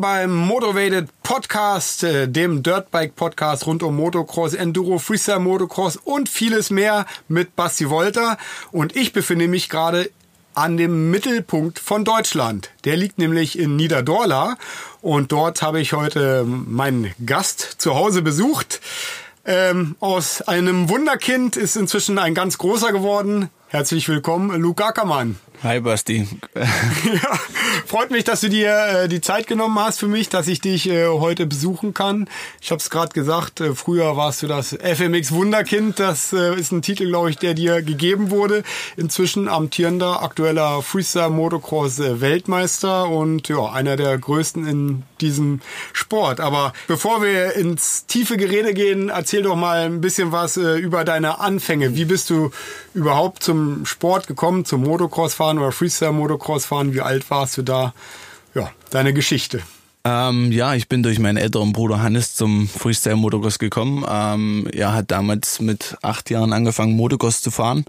Beim Motivated Podcast, äh, dem Dirtbike Podcast rund um Motocross, Enduro, Freestyle Motocross und vieles mehr mit Basti Wolter. Und ich befinde mich gerade an dem Mittelpunkt von Deutschland. Der liegt nämlich in Niederdorla und dort habe ich heute meinen Gast zu Hause besucht. Ähm, aus einem Wunderkind ist inzwischen ein ganz großer geworden. Herzlich willkommen, Luke Ackermann. Hi Basti. ja, freut mich, dass du dir äh, die Zeit genommen hast für mich, dass ich dich äh, heute besuchen kann. Ich habe es gerade gesagt, äh, früher warst du das FMX Wunderkind. Das äh, ist ein Titel, glaube ich, der dir gegeben wurde. Inzwischen amtierender aktueller Freestyle Motocross Weltmeister und ja, einer der größten in diesem Sport. Aber bevor wir ins tiefe Gerede gehen, erzähl doch mal ein bisschen was äh, über deine Anfänge. Wie bist du überhaupt zum Sport gekommen, zum Motocross fahren oder Freestyle Motocross fahren? Wie alt warst du da? Ja, deine Geschichte. Ähm, ja, ich bin durch meinen älteren Bruder Hannes zum Freestyle Motocross gekommen. Ähm, er hat damals mit acht Jahren angefangen, Motocross zu fahren.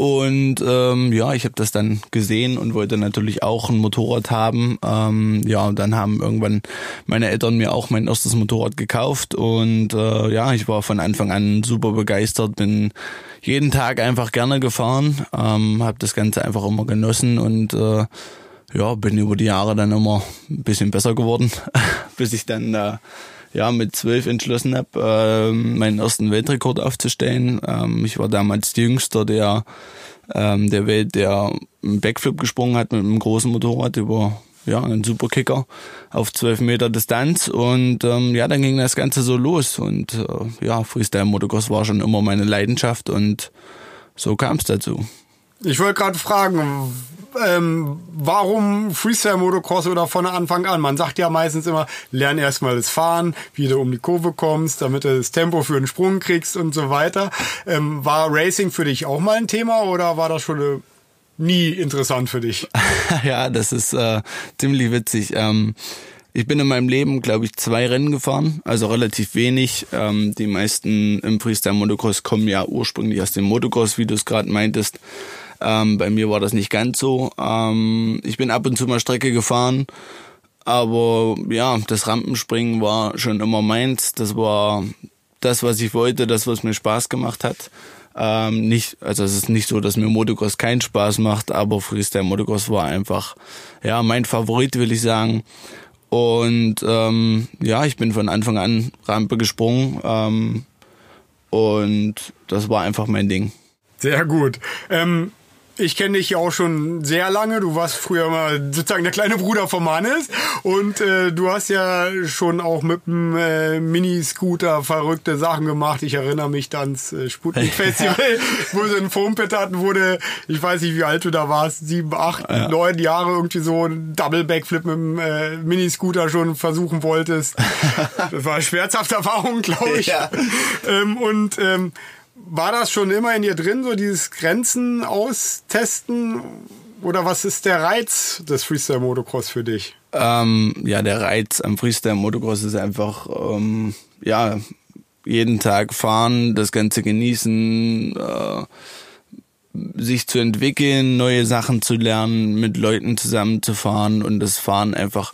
Und ähm, ja, ich habe das dann gesehen und wollte natürlich auch ein Motorrad haben. Ähm, ja, und dann haben irgendwann meine Eltern mir auch mein erstes Motorrad gekauft. Und äh, ja, ich war von Anfang an super begeistert, bin jeden Tag einfach gerne gefahren, ähm, habe das Ganze einfach immer genossen und äh, ja, bin über die Jahre dann immer ein bisschen besser geworden, bis ich dann äh, ja mit zwölf entschlossen habe, äh, meinen ersten Weltrekord aufzustellen. Ähm, ich war damals der Jüngster der ähm, der Welt, der einen Backflip gesprungen hat mit einem großen Motorrad über ja, einen Superkicker auf zwölf Meter Distanz und ähm, ja, dann ging das Ganze so los und äh, ja, Freestyle Motocross war schon immer meine Leidenschaft und so kam es dazu. Ich wollte gerade fragen, ähm, warum Freestyle Motocross oder von Anfang an? Man sagt ja meistens immer, lern erstmal das Fahren, wie du um die Kurve kommst, damit du das Tempo für den Sprung kriegst und so weiter. Ähm, war Racing für dich auch mal ein Thema oder war das schon eine nie interessant für dich. ja, das ist äh, ziemlich witzig. Ähm, ich bin in meinem Leben, glaube ich, zwei Rennen gefahren, also relativ wenig. Ähm, die meisten im Freestyle Motocross kommen ja ursprünglich aus dem Motocross, wie du es gerade meintest. Ähm, bei mir war das nicht ganz so. Ähm, ich bin ab und zu mal Strecke gefahren, aber ja, das Rampenspringen war schon immer meins. Das war das, was ich wollte, das, was mir Spaß gemacht hat. Ähm, nicht, also es ist nicht so, dass mir Motocross keinen Spaß macht, aber Freestyle Motocross war einfach, ja, mein Favorit, will ich sagen. Und ähm, ja, ich bin von Anfang an Rampe gesprungen ähm, und das war einfach mein Ding. Sehr gut. Ähm, ich kenne dich ja auch schon sehr lange. Du warst früher mal sozusagen der kleine Bruder von Hannes. Und äh, du hast ja schon auch mit dem äh, Mini-Scooter verrückte Sachen gemacht. Ich erinnere mich dann ans äh, Sputnik-Festival, wo sie einen Foampit hatten, wurde, ich weiß nicht, wie alt du da warst, sieben, acht, ja. neun Jahre irgendwie so ein Double-Backflip mit dem äh, Mini-Scooter schon versuchen wolltest. Das war schmerzhafte Erfahrung, glaube ich. Ja. Ähm, und ähm, war das schon immer in dir drin, so dieses Grenzen austesten? Oder was ist der Reiz des Freestyle Motocross für dich? Ähm, ja, der Reiz am Freestyle Motocross ist einfach, ähm, ja, jeden Tag fahren, das Ganze genießen, äh, sich zu entwickeln, neue Sachen zu lernen, mit Leuten zusammenzufahren und das Fahren einfach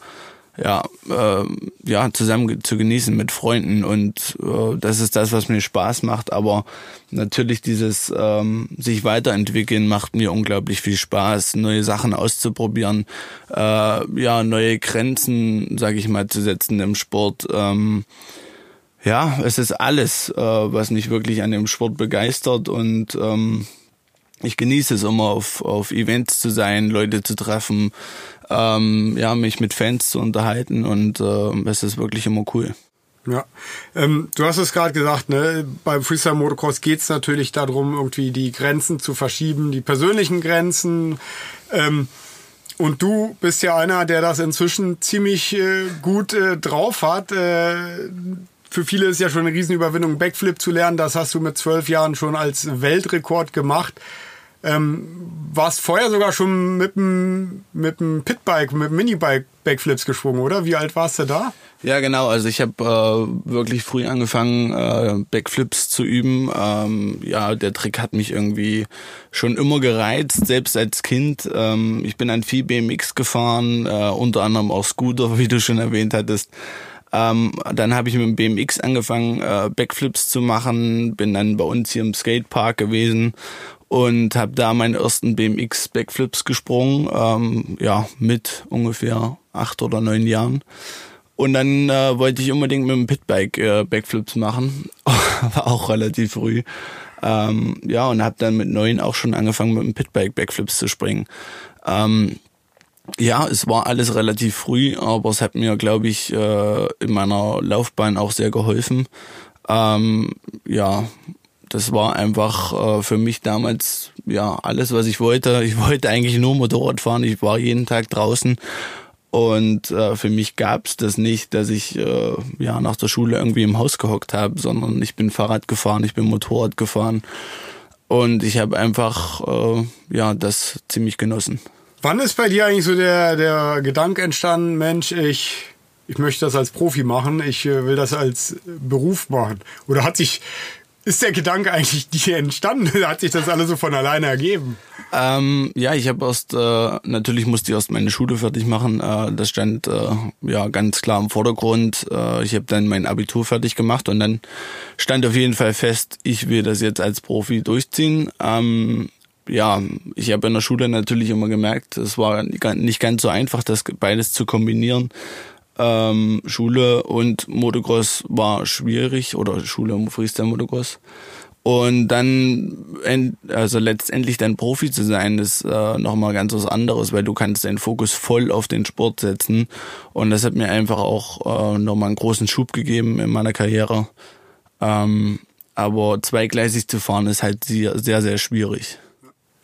ja, äh, ja, zusammen zu genießen mit Freunden und äh, das ist das, was mir Spaß macht. Aber natürlich dieses ähm, sich weiterentwickeln macht mir unglaublich viel Spaß, neue Sachen auszuprobieren, äh, ja, neue Grenzen, sage ich mal, zu setzen im Sport. Ähm, ja, es ist alles, äh, was mich wirklich an dem Sport begeistert und ähm, ich genieße es immer auf, auf Events zu sein, Leute zu treffen, ähm, ja, mich mit Fans zu unterhalten und äh, es ist wirklich immer cool. Ja, ähm, du hast es gerade gesagt, ne? beim Freestyle Motocross geht es natürlich darum, irgendwie die Grenzen zu verschieben, die persönlichen Grenzen. Ähm, und du bist ja einer, der das inzwischen ziemlich äh, gut äh, drauf hat. Äh, für viele ist ja schon eine Riesenüberwindung, Backflip zu lernen. Das hast du mit zwölf Jahren schon als Weltrekord gemacht. Ähm, warst vorher sogar schon mit dem, mit dem Pitbike, mit dem Minibike Backflips geschwungen, oder? Wie alt warst du da? Ja, genau. Also ich habe äh, wirklich früh angefangen, äh, Backflips zu üben. Ähm, ja, der Trick hat mich irgendwie schon immer gereizt, selbst als Kind. Ähm, ich bin an viel BMX gefahren, äh, unter anderem auch Scooter, wie du schon erwähnt hattest. Ähm, dann habe ich mit dem BMX angefangen, äh, Backflips zu machen, bin dann bei uns hier im Skatepark gewesen und habe da meine ersten BMX Backflips gesprungen, ähm, ja, mit ungefähr acht oder neun Jahren. Und dann äh, wollte ich unbedingt mit dem Pitbike äh, Backflips machen. War auch relativ früh. Ähm, ja, und habe dann mit neun auch schon angefangen, mit dem Pitbike Backflips zu springen. Ähm, ja, es war alles relativ früh, aber es hat mir, glaube ich, äh, in meiner Laufbahn auch sehr geholfen. Ähm, ja, das war einfach äh, für mich damals ja alles, was ich wollte. Ich wollte eigentlich nur Motorrad fahren. Ich war jeden Tag draußen und äh, für mich gab's das nicht, dass ich äh, ja nach der Schule irgendwie im Haus gehockt habe, sondern ich bin Fahrrad gefahren, ich bin Motorrad gefahren und ich habe einfach äh, ja das ziemlich genossen. Wann ist bei dir eigentlich so der der Gedanke entstanden, Mensch, ich ich möchte das als Profi machen, ich äh, will das als Beruf machen? Oder hat sich ist der Gedanke eigentlich dir entstanden? Hat sich das alles so von alleine ergeben? Ähm, ja, ich habe erst, äh, natürlich musste ich erst meine Schule fertig machen. Äh, das stand äh, ja ganz klar im Vordergrund. Äh, ich habe dann mein Abitur fertig gemacht und dann stand auf jeden Fall fest, ich will das jetzt als Profi durchziehen. Ähm, ja, ich habe in der Schule natürlich immer gemerkt, es war nicht ganz so einfach, das beides zu kombinieren ähm, Schule und Motocross war schwierig oder Schule und Freestyle Motocross. Und dann, also letztendlich dann Profi zu sein, ist äh, nochmal ganz was anderes, weil du kannst deinen Fokus voll auf den Sport setzen. Und das hat mir einfach auch äh, nochmal einen großen Schub gegeben in meiner Karriere. Ähm, aber zweigleisig zu fahren ist halt sehr, sehr, sehr schwierig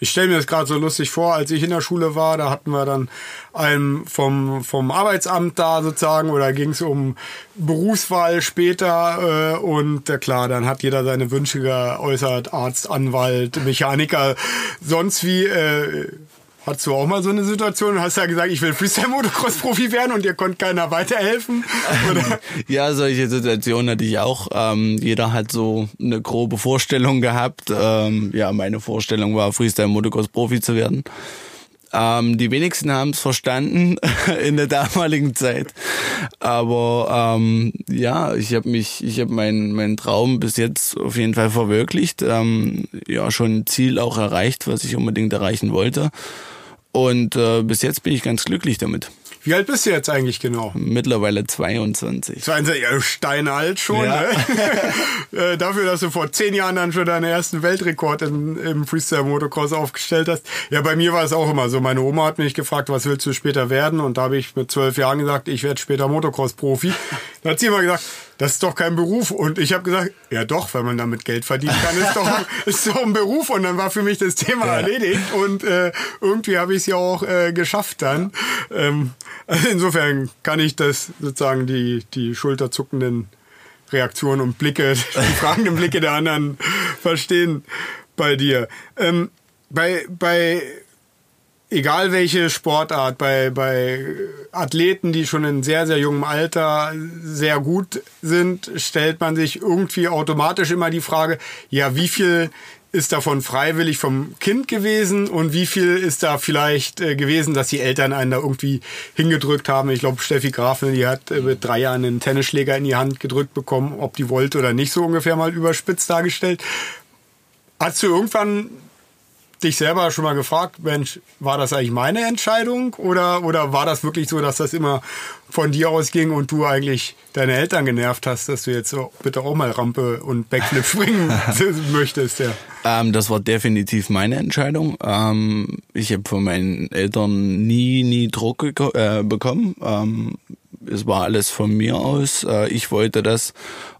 ich stelle mir das gerade so lustig vor, als ich in der Schule war, da hatten wir dann einen vom, vom Arbeitsamt da sozusagen oder ging es um Berufswahl später äh, und äh, klar, dann hat jeder seine Wünsche geäußert, Arzt, Anwalt, Mechaniker, sonst wie äh, Hattest du auch mal so eine Situation? Hast ja gesagt, ich will Freestyle-Motocross-Profi werden und dir konnte keiner weiterhelfen? Oder? ja, solche Situationen hatte ich auch. Ähm, jeder hat so eine grobe Vorstellung gehabt. Ähm, ja, meine Vorstellung war, Freestyle-Motocross-Profi zu werden. Ähm, die wenigsten haben es verstanden in der damaligen Zeit. Aber ähm, ja, ich habe mich, ich habe meinen mein Traum bis jetzt auf jeden Fall verwirklicht. Ähm, ja, schon ein Ziel auch erreicht, was ich unbedingt erreichen wollte. Und äh, bis jetzt bin ich ganz glücklich damit. Wie alt bist du jetzt eigentlich genau? Mittlerweile 22. 22, ja, steinalt schon. Ja. Ne? Äh, dafür, dass du vor zehn Jahren dann schon deinen ersten Weltrekord im, im Freestyle Motocross aufgestellt hast. Ja, bei mir war es auch immer so. Meine Oma hat mich gefragt, was willst du später werden? Und da habe ich mit zwölf Jahren gesagt, ich werde später Motocross-Profi. Da hat sie immer gesagt, das ist doch kein Beruf. Und ich habe gesagt, ja doch, wenn man damit Geld verdienen kann, ist doch, ist doch ein Beruf. Und dann war für mich das Thema ja. erledigt. Und äh, irgendwie habe ich es ja auch äh, geschafft dann. Ähm, also insofern kann ich das sozusagen die, die schulterzuckenden Reaktionen und Blicke, die fragenden Blicke der anderen verstehen bei dir. Ähm, bei, bei egal welche Sportart, bei, bei Athleten, die schon in sehr, sehr jungem Alter sehr gut sind, stellt man sich irgendwie automatisch immer die Frage, ja, wie viel ist davon freiwillig vom Kind gewesen und wie viel ist da vielleicht äh, gewesen, dass die Eltern einen da irgendwie hingedrückt haben. Ich glaube, Steffi Grafel, die hat äh, mit drei Jahren einen Tennisschläger in die Hand gedrückt bekommen, ob die wollte oder nicht, so ungefähr mal überspitzt dargestellt. Hast du irgendwann dich selber schon mal gefragt, Mensch, war das eigentlich meine Entscheidung oder, oder war das wirklich so, dass das immer von dir ausging und du eigentlich deine Eltern genervt hast, dass du jetzt so bitte auch mal Rampe und Backflip springen möchtest? Ja. Ähm, das war definitiv meine Entscheidung. Ähm, ich habe von meinen Eltern nie, nie Druck äh, bekommen. Ähm, es war alles von mir aus. Äh, ich wollte das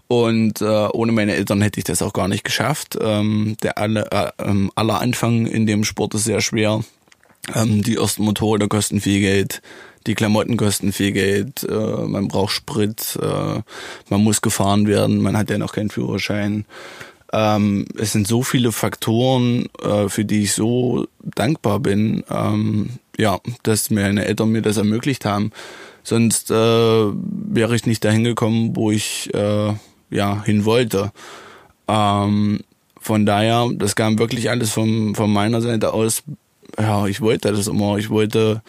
und äh, ohne meine Eltern hätte ich das auch gar nicht geschafft. Ähm, der alle, äh, ähm, aller Anfang in dem Sport ist sehr schwer. Ähm, die ersten Motorräder kosten viel Geld, die Klamotten kosten viel Geld, äh, man braucht Sprit, äh, man muss gefahren werden, man hat ja noch keinen Führerschein. Ähm, es sind so viele Faktoren, äh, für die ich so dankbar bin, ähm, ja, dass meine Eltern mir das ermöglicht haben sonst äh, wäre ich nicht dahin gekommen, wo ich äh, ja hin wollte. Ähm, von daher, das kam wirklich alles von, von meiner Seite aus. Ja, ich wollte das immer. Ich wollte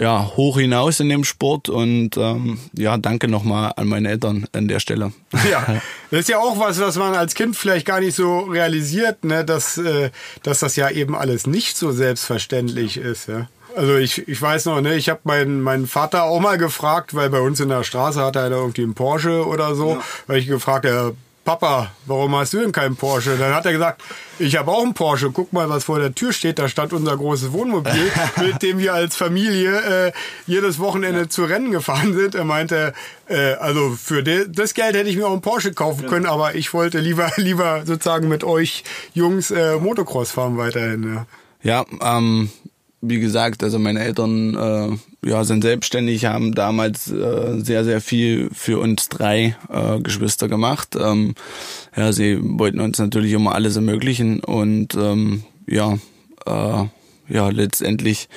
ja, hoch hinaus in dem Sport und ähm, ja, danke nochmal an meine Eltern an der Stelle. Ja, das ist ja auch was, was man als Kind vielleicht gar nicht so realisiert, ne, dass, äh, dass das ja eben alles nicht so selbstverständlich ist. Ja. Also ich, ich weiß noch, ne, ich habe meinen meinen Vater auch mal gefragt, weil bei uns in der Straße hat er irgendwie einen Porsche oder so, ja. weil ich gefragt, er Papa, warum hast du denn keinen Porsche? Dann hat er gesagt, ich habe auch einen Porsche. Guck mal, was vor der Tür steht. Da stand unser großes Wohnmobil, mit dem wir als Familie äh, jedes Wochenende zu Rennen gefahren sind. Er meinte, äh, also für das Geld hätte ich mir auch einen Porsche kaufen können, aber ich wollte lieber lieber sozusagen mit euch Jungs äh, Motocross fahren weiterhin. Ja, ja ähm, wie gesagt, also meine Eltern äh, ja, sind selbstständig, haben damals äh, sehr, sehr viel für uns drei äh, Geschwister gemacht. Ähm, ja, sie wollten uns natürlich immer alles ermöglichen und ähm, ja, äh, ja, letztendlich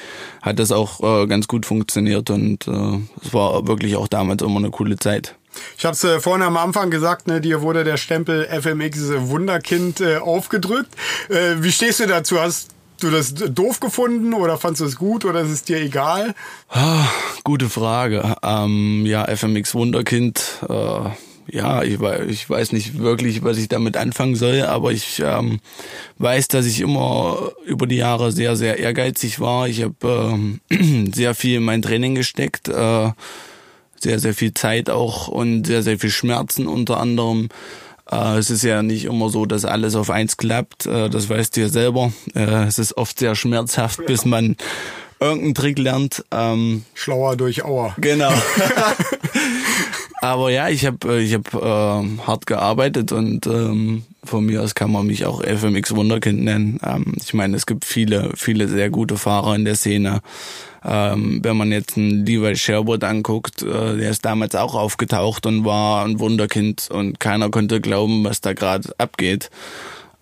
hat das auch äh, ganz gut funktioniert und äh, es war wirklich auch damals immer eine coole Zeit. Ich habe es äh, vorhin am Anfang gesagt, ne, dir wurde der Stempel FMX Wunderkind äh, aufgedrückt. Äh, wie stehst du dazu? Hast du das doof gefunden oder fandest du es gut oder ist es dir egal? Ah, gute Frage. Ähm, ja, FMX Wunderkind. Äh, ja, ich, ich weiß nicht wirklich, was ich damit anfangen soll, aber ich ähm, weiß, dass ich immer über die Jahre sehr, sehr ehrgeizig war. Ich habe äh, sehr viel in mein Training gesteckt. Äh, sehr, sehr viel Zeit auch und sehr, sehr viel Schmerzen unter anderem. Äh, es ist ja nicht immer so, dass alles auf eins klappt. Äh, das weißt du ja selber. Äh, es ist oft sehr schmerzhaft, ja. bis man irgendeinen Trick lernt. Ähm, Schlauer durch Auer. Genau. Aber ja, ich habe ich hab, äh, hart gearbeitet und ähm, von mir aus kann man mich auch FMX Wunderkind nennen. Ähm, ich meine, es gibt viele, viele sehr gute Fahrer in der Szene. Ähm, wenn man jetzt einen Levi Sherwood anguckt, äh, der ist damals auch aufgetaucht und war ein Wunderkind und keiner konnte glauben, was da gerade abgeht.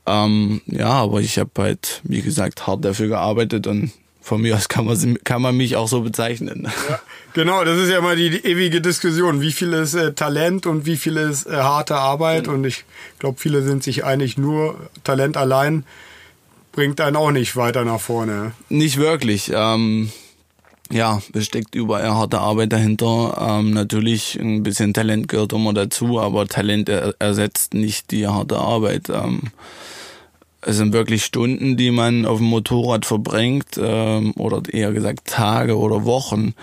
Ähm, ja, aber ich habe halt, wie gesagt, hart dafür gearbeitet und von mir aus kann man, kann man mich auch so bezeichnen. Ja, genau, das ist ja immer die, die ewige Diskussion. Wie viel ist äh, Talent und wie viel ist äh, harte Arbeit? Mhm. Und ich glaube, viele sind sich einig, nur Talent allein bringt einen auch nicht weiter nach vorne. Nicht wirklich. Ähm, ja, es steckt überall harte Arbeit dahinter. Ähm, natürlich ein bisschen Talent gehört immer dazu, aber Talent er ersetzt nicht die harte Arbeit. Ähm, es sind wirklich Stunden, die man auf dem Motorrad verbringt, ähm, oder eher gesagt Tage oder Wochen,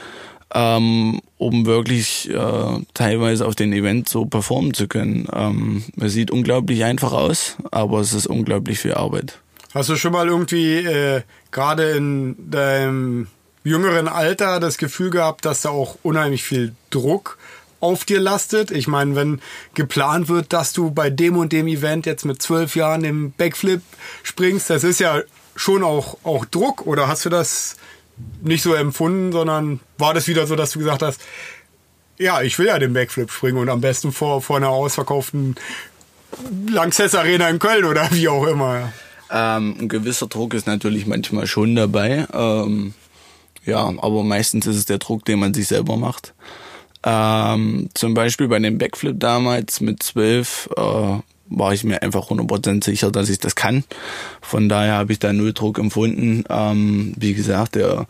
ähm, um wirklich äh, teilweise auf den Event so performen zu können. Ähm, es sieht unglaublich einfach aus, aber es ist unglaublich viel Arbeit. Hast du schon mal irgendwie äh, gerade in deinem jüngeren Alter das Gefühl gehabt, dass da auch unheimlich viel Druck auf dir lastet. Ich meine, wenn geplant wird, dass du bei dem und dem Event jetzt mit zwölf Jahren im Backflip springst, das ist ja schon auch, auch Druck. Oder hast du das nicht so empfunden, sondern war das wieder so, dass du gesagt hast, ja, ich will ja den Backflip springen und am besten vor, vor einer ausverkauften Lanxess Arena in Köln oder wie auch immer. Ähm, ein gewisser Druck ist natürlich manchmal schon dabei. Ähm, ja, aber meistens ist es der Druck, den man sich selber macht. Ähm, zum Beispiel bei dem Backflip damals mit zwölf äh, war ich mir einfach 100% sicher, dass ich das kann. Von daher habe ich da null Druck empfunden. Ähm, wie gesagt, der,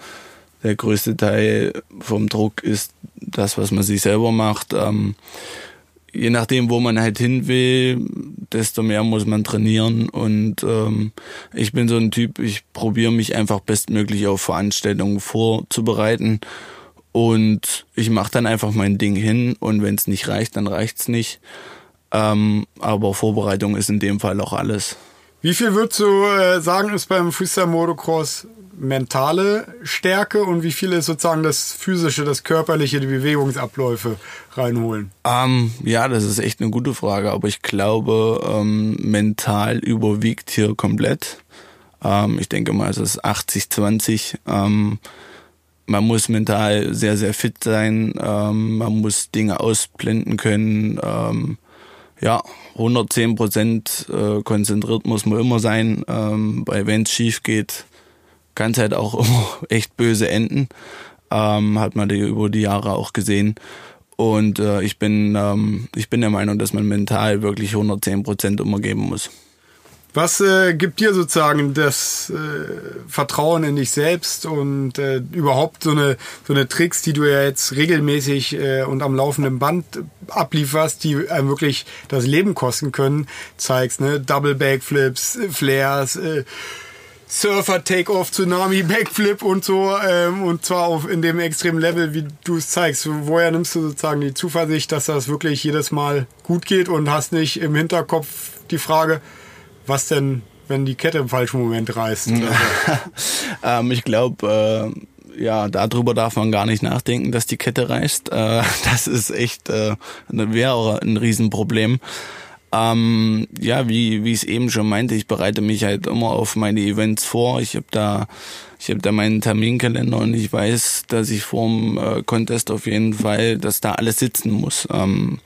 der größte Teil vom Druck ist das, was man sich selber macht. Ähm, je nachdem, wo man halt hin will, desto mehr muss man trainieren. Und ähm, ich bin so ein Typ, ich probiere mich einfach bestmöglich auf Veranstaltungen vorzubereiten. Und ich mache dann einfach mein Ding hin und wenn es nicht reicht, dann reicht's nicht. Ähm, aber Vorbereitung ist in dem Fall auch alles. Wie viel würdest du äh, sagen, ist beim Freestyle Motocross mentale Stärke und wie viel ist sozusagen das physische, das körperliche, die Bewegungsabläufe reinholen? Ähm, ja, das ist echt eine gute Frage, aber ich glaube, ähm, mental überwiegt hier komplett. Ähm, ich denke mal, es ist 80-20. Man muss mental sehr, sehr fit sein. Ähm, man muss Dinge ausblenden können. Ähm, ja, 110 Prozent äh, konzentriert muss man immer sein. Ähm, weil wenn es schief geht, kann es halt auch immer echt böse enden. Ähm, hat man die über die Jahre auch gesehen. Und äh, ich bin ähm, ich bin der Meinung, dass man mental wirklich 110 Prozent immer geben muss. Was äh, gibt dir sozusagen das äh, Vertrauen in dich selbst und äh, überhaupt so eine so eine Tricks, die du ja jetzt regelmäßig äh, und am laufenden Band ablieferst, die einem wirklich das Leben kosten können, zeigst, ne? Double Backflips, Flares, äh, Surfer Takeoff, Tsunami Backflip und so ähm, und zwar auf in dem extremen Level, wie du es zeigst. Woher nimmst du sozusagen die Zuversicht, dass das wirklich jedes Mal gut geht und hast nicht im Hinterkopf die Frage, was denn, wenn die Kette im falschen Moment reißt? ähm, ich glaube, äh, ja, darüber darf man gar nicht nachdenken, dass die Kette reißt. Äh, das ist echt, äh, wäre ein Riesenproblem. Ähm, ja, wie wie ich es eben schon meinte, ich bereite mich halt immer auf meine Events vor. Ich habe da ich habe da meinen Terminkalender und ich weiß, dass ich vorm äh, Contest auf jeden Fall, dass da alles sitzen muss. Ähm,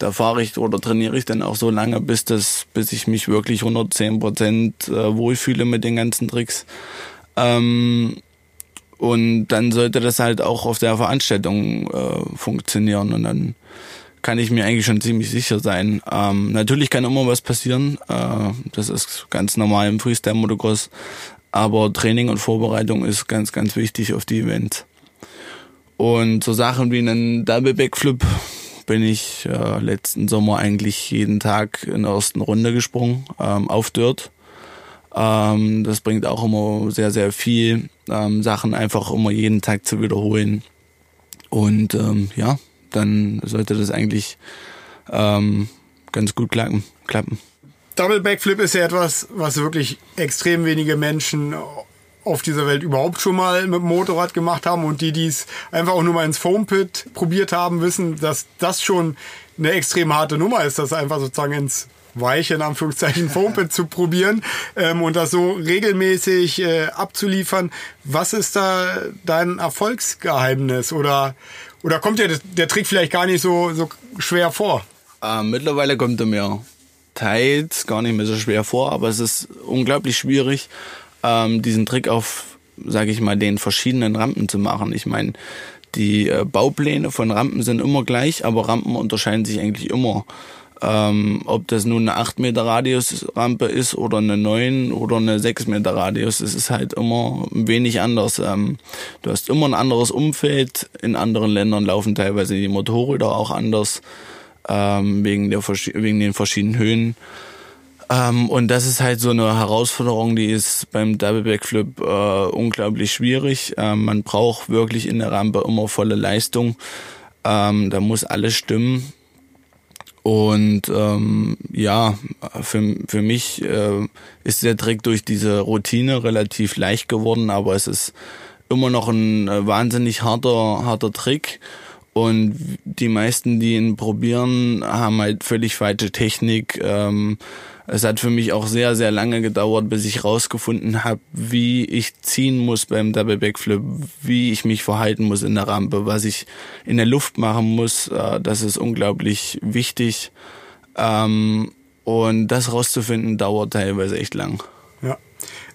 da fahre ich oder trainiere ich dann auch so lange, bis das, bis ich mich wirklich 110 Prozent äh, wohlfühle mit den ganzen Tricks. Ähm, und dann sollte das halt auch auf der Veranstaltung äh, funktionieren und dann kann ich mir eigentlich schon ziemlich sicher sein. Ähm, natürlich kann immer was passieren, äh, das ist ganz normal im Freestyle-Motocross, aber Training und Vorbereitung ist ganz, ganz wichtig auf die Events. Und so Sachen wie einen Double Backflip bin ich äh, letzten Sommer eigentlich jeden Tag in der ersten Runde gesprungen, ähm, auf Dirt. Ähm, das bringt auch immer sehr, sehr viel, ähm, Sachen einfach immer jeden Tag zu wiederholen. Und ähm, ja, dann sollte das eigentlich ähm, ganz gut klappen. klappen. Double Backflip ist ja etwas, was wirklich extrem wenige Menschen auf dieser Welt überhaupt schon mal mit dem Motorrad gemacht haben und die, die es einfach auch nur mal ins Foampit probiert haben, wissen, dass das schon eine extrem harte Nummer ist, das einfach sozusagen ins weiche, in Anführungszeichen, Foampit zu probieren ähm, und das so regelmäßig äh, abzuliefern. Was ist da dein Erfolgsgeheimnis oder, oder kommt dir der Trick vielleicht gar nicht so, so schwer vor? Äh, mittlerweile kommt er mir teils gar nicht mehr so schwer vor, aber es ist unglaublich schwierig, ähm, diesen Trick auf, sage ich mal, den verschiedenen Rampen zu machen. Ich meine, die äh, Baupläne von Rampen sind immer gleich, aber Rampen unterscheiden sich eigentlich immer. Ähm, ob das nun eine 8 Meter Radius Rampe ist oder eine 9 oder eine 6 Meter Radius, es ist halt immer ein wenig anders. Ähm, du hast immer ein anderes Umfeld. In anderen Ländern laufen teilweise die Motorräder auch anders ähm, wegen, der, wegen den verschiedenen Höhen. Ähm, und das ist halt so eine Herausforderung, die ist beim Double Backflip äh, unglaublich schwierig. Ähm, man braucht wirklich in der Rampe immer volle Leistung. Ähm, da muss alles stimmen. Und ähm, ja, für, für mich äh, ist der Trick durch diese Routine relativ leicht geworden, aber es ist immer noch ein äh, wahnsinnig harter, harter Trick. Und die meisten, die ihn probieren, haben halt völlig falsche Technik. Ähm, es hat für mich auch sehr, sehr lange gedauert, bis ich rausgefunden habe, wie ich ziehen muss beim Double Backflip, wie ich mich verhalten muss in der Rampe, was ich in der Luft machen muss. Äh, das ist unglaublich wichtig. Ähm, und das rauszufinden dauert teilweise echt lang. Ja.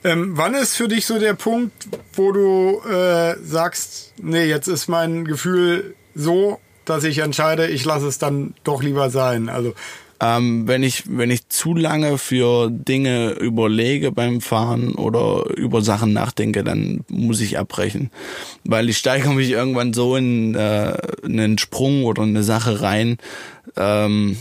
Ähm, wann ist für dich so der Punkt, wo du äh, sagst, nee, jetzt ist mein Gefühl so, dass ich entscheide, ich lasse es dann doch lieber sein? Also ähm, wenn ich wenn ich zu lange für Dinge überlege beim Fahren oder über Sachen nachdenke, dann muss ich abbrechen, weil ich steigere mich irgendwann so in äh, einen Sprung oder eine Sache rein, ähm,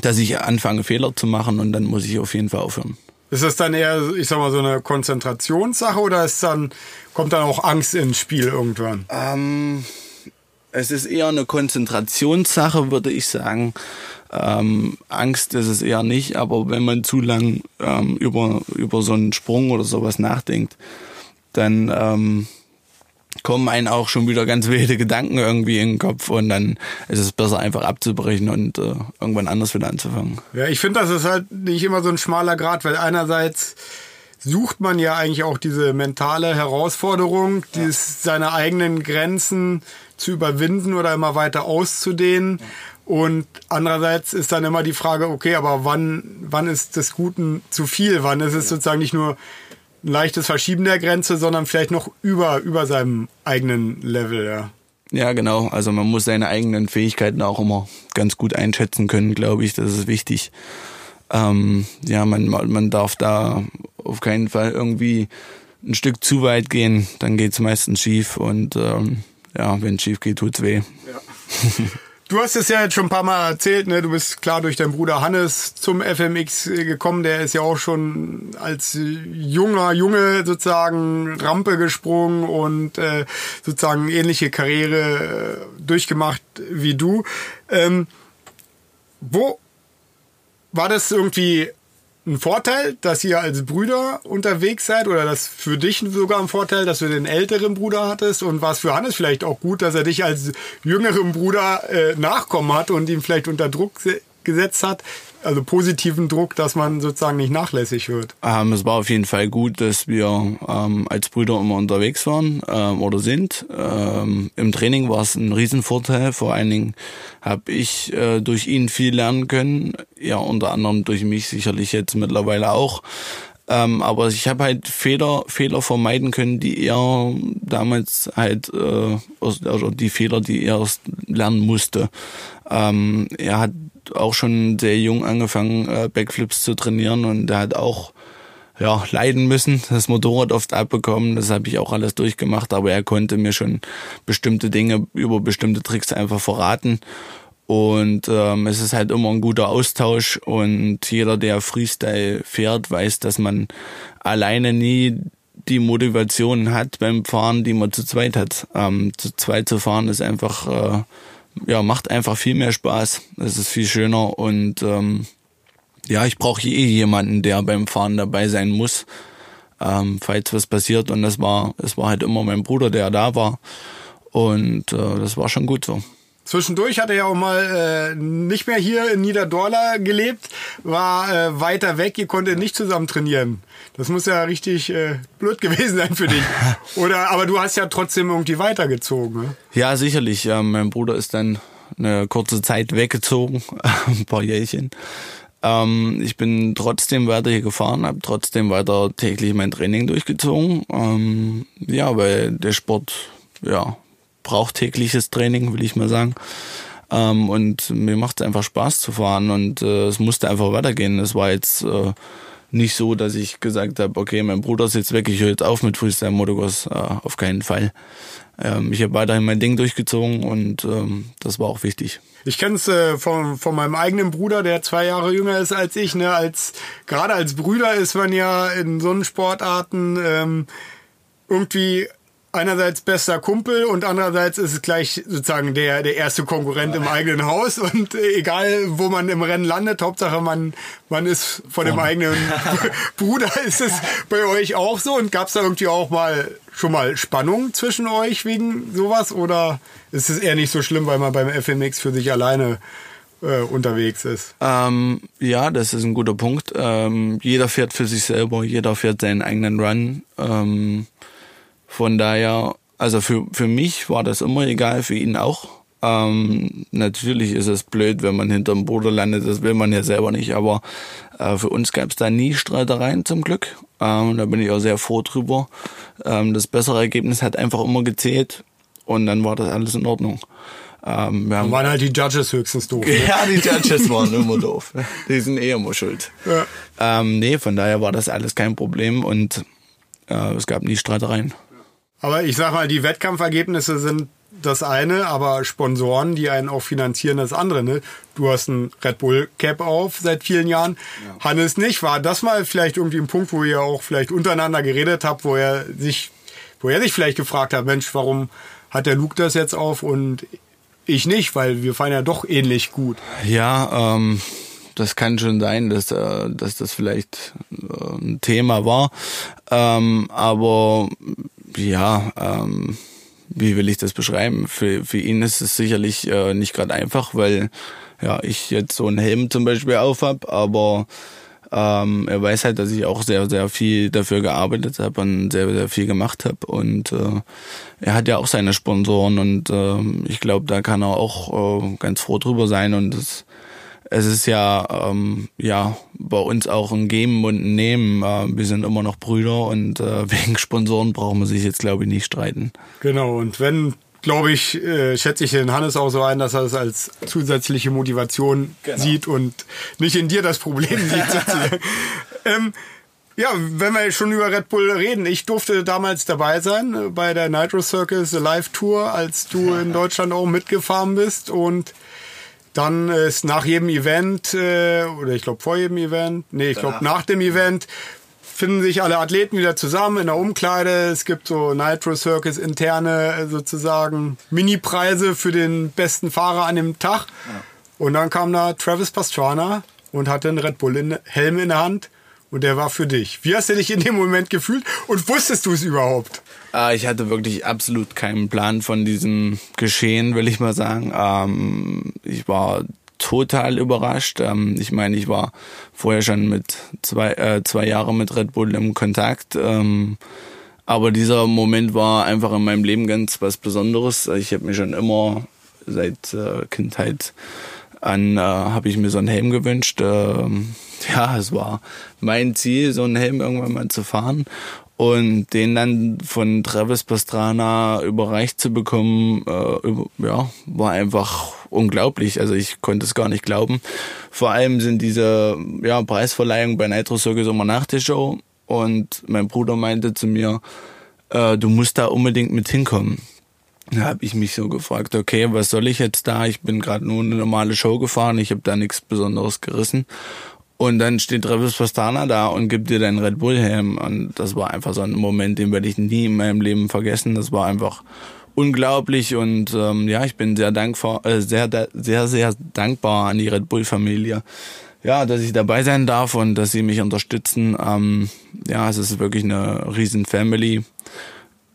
dass ich anfange Fehler zu machen und dann muss ich auf jeden Fall aufhören. Ist das dann eher, ich sag mal, so eine Konzentrationssache oder ist dann kommt dann auch Angst ins Spiel irgendwann? Ähm, es ist eher eine Konzentrationssache, würde ich sagen. Ähm, Angst ist es eher nicht, aber wenn man zu lang ähm, über, über so einen Sprung oder sowas nachdenkt, dann ähm, kommen einen auch schon wieder ganz wilde Gedanken irgendwie in den Kopf und dann ist es besser einfach abzubrechen und äh, irgendwann anders wieder anzufangen. Ja, ich finde, das ist halt nicht immer so ein schmaler Grad, weil einerseits sucht man ja eigentlich auch diese mentale Herausforderung, ja. dieses, seine eigenen Grenzen zu überwinden oder immer weiter auszudehnen. Ja. Und andererseits ist dann immer die Frage, okay, aber wann, wann ist des Guten zu viel? Wann ist es sozusagen nicht nur ein leichtes Verschieben der Grenze, sondern vielleicht noch über, über seinem eigenen Level, ja. Ja, genau. Also man muss seine eigenen Fähigkeiten auch immer ganz gut einschätzen können, glaube ich. Das ist wichtig. Ähm, ja, man, man darf da auf keinen Fall irgendwie ein Stück zu weit gehen, dann geht's meistens schief und ähm, ja, wenn es schief geht, tut's weh. Ja. Du hast es ja jetzt schon ein paar Mal erzählt, ne? Du bist klar durch deinen Bruder Hannes zum FMX gekommen. Der ist ja auch schon als junger Junge sozusagen Rampe gesprungen und äh, sozusagen ähnliche Karriere äh, durchgemacht wie du. Ähm, wo war das irgendwie ein Vorteil, dass ihr als Brüder unterwegs seid oder das für dich sogar ein Vorteil, dass du den älteren Bruder hattest? Und war es für Hannes vielleicht auch gut, dass er dich als jüngeren Bruder äh, nachkommen hat und ihn vielleicht unter Druck gesetzt hat, also positiven Druck, dass man sozusagen nicht nachlässig wird. Ähm, es war auf jeden Fall gut, dass wir ähm, als Brüder immer unterwegs waren ähm, oder sind. Ähm, Im Training war es ein Riesenvorteil. Vor allen Dingen habe ich äh, durch ihn viel lernen können. Ja, unter anderem durch mich sicherlich jetzt mittlerweile auch. Ähm, aber ich habe halt Fehler, Fehler vermeiden können, die er damals halt, äh, also die Fehler, die er erst lernen musste. Ähm, er hat auch schon sehr jung angefangen, äh, Backflips zu trainieren und er hat auch ja, leiden müssen, das Motorrad oft abbekommen, das habe ich auch alles durchgemacht, aber er konnte mir schon bestimmte Dinge über bestimmte Tricks einfach verraten. Und ähm, es ist halt immer ein guter Austausch und jeder, der Freestyle fährt, weiß, dass man alleine nie die Motivation hat beim Fahren, die man zu zweit hat. Ähm, zu zweit zu fahren ist einfach äh, ja, macht einfach viel mehr Spaß. Es ist viel schöner und ähm, ja, ich brauche eh jemanden, der beim Fahren dabei sein muss, ähm, falls was passiert. Und das war, es war halt immer mein Bruder, der da war. Und äh, das war schon gut so. Zwischendurch hat er ja auch mal äh, nicht mehr hier in Niederdorla gelebt, war äh, weiter weg, ihr konntet nicht zusammen trainieren. Das muss ja richtig äh, blöd gewesen sein für dich. Oder aber du hast ja trotzdem irgendwie weitergezogen. Ne? Ja, sicherlich. Ja, mein Bruder ist dann eine kurze Zeit weggezogen, ein paar Jährchen. Ähm, ich bin trotzdem weiter hier gefahren, habe trotzdem weiter täglich mein Training durchgezogen. Ähm, ja, weil der Sport ja braucht tägliches Training, will ich mal sagen. Ähm, und mir macht es einfach Spaß zu fahren und äh, es musste einfach weitergehen. Es war jetzt äh, nicht so, dass ich gesagt habe, okay, mein Bruder ist jetzt weg, ich höre jetzt auf mit Freestyle Motocross. Äh, auf keinen Fall. Ähm, ich habe weiterhin mein Ding durchgezogen und ähm, das war auch wichtig. Ich kenne es äh, von, von meinem eigenen Bruder, der zwei Jahre jünger ist als ich. Ne? Als, gerade als Brüder ist man ja in so Sportarten ähm, irgendwie einerseits bester Kumpel und andererseits ist es gleich sozusagen der, der erste Konkurrent im eigenen Haus und egal wo man im Rennen landet, Hauptsache man, man ist von dem eigenen Bruder. Ist es bei euch auch so und gab es da irgendwie auch mal schon mal Spannung zwischen euch wegen sowas oder ist es eher nicht so schlimm, weil man beim FMX für sich alleine äh, unterwegs ist? Ähm, ja, das ist ein guter Punkt. Ähm, jeder fährt für sich selber, jeder fährt seinen eigenen Run. Ähm, von daher, also für, für mich war das immer egal, für ihn auch. Ähm, natürlich ist es blöd, wenn man hinterm Bruder landet, das will man ja selber nicht, aber äh, für uns gab es da nie Streitereien zum Glück. Ähm, da bin ich auch sehr froh drüber. Ähm, das bessere Ergebnis hat einfach immer gezählt und dann war das alles in Ordnung. Ähm, wir haben waren halt die Judges höchstens doof. Ne? Ja, die Judges waren immer doof. Die sind eh immer schuld. Ja. Ähm, nee, von daher war das alles kein Problem und äh, es gab nie Streitereien. Aber ich sag mal, die Wettkampfergebnisse sind das eine, aber Sponsoren, die einen auch finanzieren, das andere. Ne? Du hast ein Red Bull Cap auf seit vielen Jahren. Ja. Hannes nicht. War das mal vielleicht irgendwie ein Punkt, wo ihr auch vielleicht untereinander geredet habt, wo er sich, wo er sich vielleicht gefragt hat, Mensch, warum hat der Luke das jetzt auf und ich nicht, weil wir fahren ja doch ähnlich gut. Ja, ähm, das kann schon sein, dass, äh, dass das vielleicht äh, ein Thema war. Ähm, aber ja, ähm, wie will ich das beschreiben? Für, für ihn ist es sicherlich äh, nicht gerade einfach, weil ja ich jetzt so einen Helm zum Beispiel auf habe, aber ähm, er weiß halt, dass ich auch sehr, sehr viel dafür gearbeitet habe und sehr, sehr viel gemacht habe. Und äh, er hat ja auch seine Sponsoren und äh, ich glaube, da kann er auch äh, ganz froh drüber sein und das es ist ja ähm, ja bei uns auch ein Geben und ein Nehmen. Äh, wir sind immer noch Brüder und äh, wegen Sponsoren brauchen wir sich jetzt glaube ich nicht streiten. Genau und wenn glaube ich, äh, schätze ich den Hannes auch so ein, dass er es als zusätzliche Motivation genau. sieht und nicht in dir das Problem sieht. ähm, ja, wenn wir schon über Red Bull reden, ich durfte damals dabei sein äh, bei der Nitro Circus Live Tour, als du in Deutschland auch mitgefahren bist und dann ist nach jedem Event, äh, oder ich glaube vor jedem Event, nee, ich glaube nach dem Event, finden sich alle Athleten wieder zusammen in der Umkleide. Es gibt so Nitro Circus interne äh, sozusagen Mini-Preise für den besten Fahrer an dem Tag. Ja. Und dann kam da Travis Pastrana und hatte einen Red Bull Helm in der Hand und der war für dich. Wie hast du dich in dem Moment gefühlt und wusstest du es überhaupt? Äh, ich hatte wirklich absolut keinen Plan von diesem Geschehen, will ich mal sagen. Ähm, ich war total überrascht. Ähm, ich meine, ich war vorher schon mit zwei, äh, zwei Jahren mit Red Bull im Kontakt. Ähm, aber dieser Moment war einfach in meinem Leben ganz was Besonderes. Ich habe mir schon immer seit äh, Kindheit an, äh, habe ich mir so einen Helm gewünscht. Ähm, ja, es war mein Ziel, so einen Helm irgendwann mal zu fahren. Und den dann von Travis Pastrana überreicht zu bekommen, äh, ja, war einfach unglaublich. Also ich konnte es gar nicht glauben. Vor allem sind diese ja, Preisverleihungen bei Nitro Circus immer nach der Show. Und mein Bruder meinte zu mir, äh, du musst da unbedingt mit hinkommen. Da habe ich mich so gefragt, okay, was soll ich jetzt da? Ich bin gerade nur eine normale Show gefahren, ich habe da nichts Besonderes gerissen. Und dann steht Travis Pastana da und gibt dir deinen Red Bull Helm. Und das war einfach so ein Moment, den werde ich nie in meinem Leben vergessen. Das war einfach unglaublich und ähm, ja, ich bin sehr dankbar, äh, sehr, sehr, sehr dankbar an die Red Bull Familie. Ja, dass ich dabei sein darf und dass sie mich unterstützen. Ähm, ja, es ist wirklich eine riesen Family,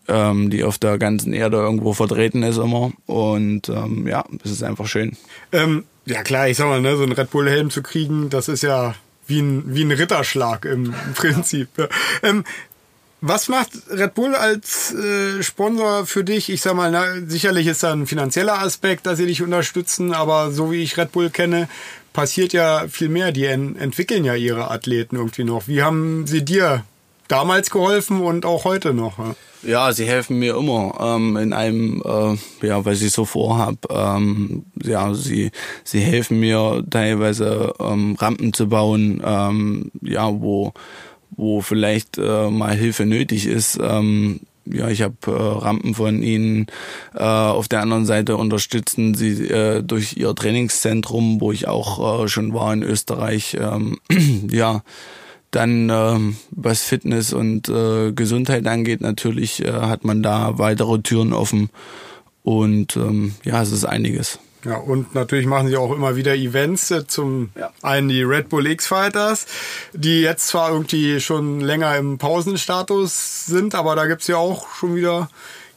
ähm, die auf der ganzen Erde irgendwo vertreten ist immer. Und ähm, ja, es ist einfach schön. Ähm, ja klar, ich sag mal, ne, so einen Red Bull Helm zu kriegen, das ist ja wie ein, wie ein Ritterschlag im Prinzip. Ja. Ähm, was macht Red Bull als äh, Sponsor für dich? Ich sag mal, na, sicherlich ist da ein finanzieller Aspekt, dass sie dich unterstützen, aber so wie ich Red Bull kenne, passiert ja viel mehr. Die en entwickeln ja ihre Athleten irgendwie noch. Wie haben sie dir damals geholfen und auch heute noch? Ja? Sie helfen mir immer ähm, in einem, äh, ja, was ich so vorhab. Ähm, ja, sie sie helfen mir teilweise ähm, Rampen zu bauen, ähm, ja, wo wo vielleicht äh, mal Hilfe nötig ist. Ähm, ja, ich habe äh, Rampen von ihnen. Äh, auf der anderen Seite unterstützen sie äh, durch ihr Trainingszentrum, wo ich auch äh, schon war in Österreich. Ähm, ja, dann ähm, was Fitness und äh, Gesundheit angeht, natürlich äh, hat man da weitere Türen offen. Und ähm, ja, es ist einiges. Ja, und natürlich machen sie auch immer wieder Events. Äh, zum ja. einen die Red Bull X-Fighters, die jetzt zwar irgendwie schon länger im Pausenstatus sind, aber da gibt's ja auch schon wieder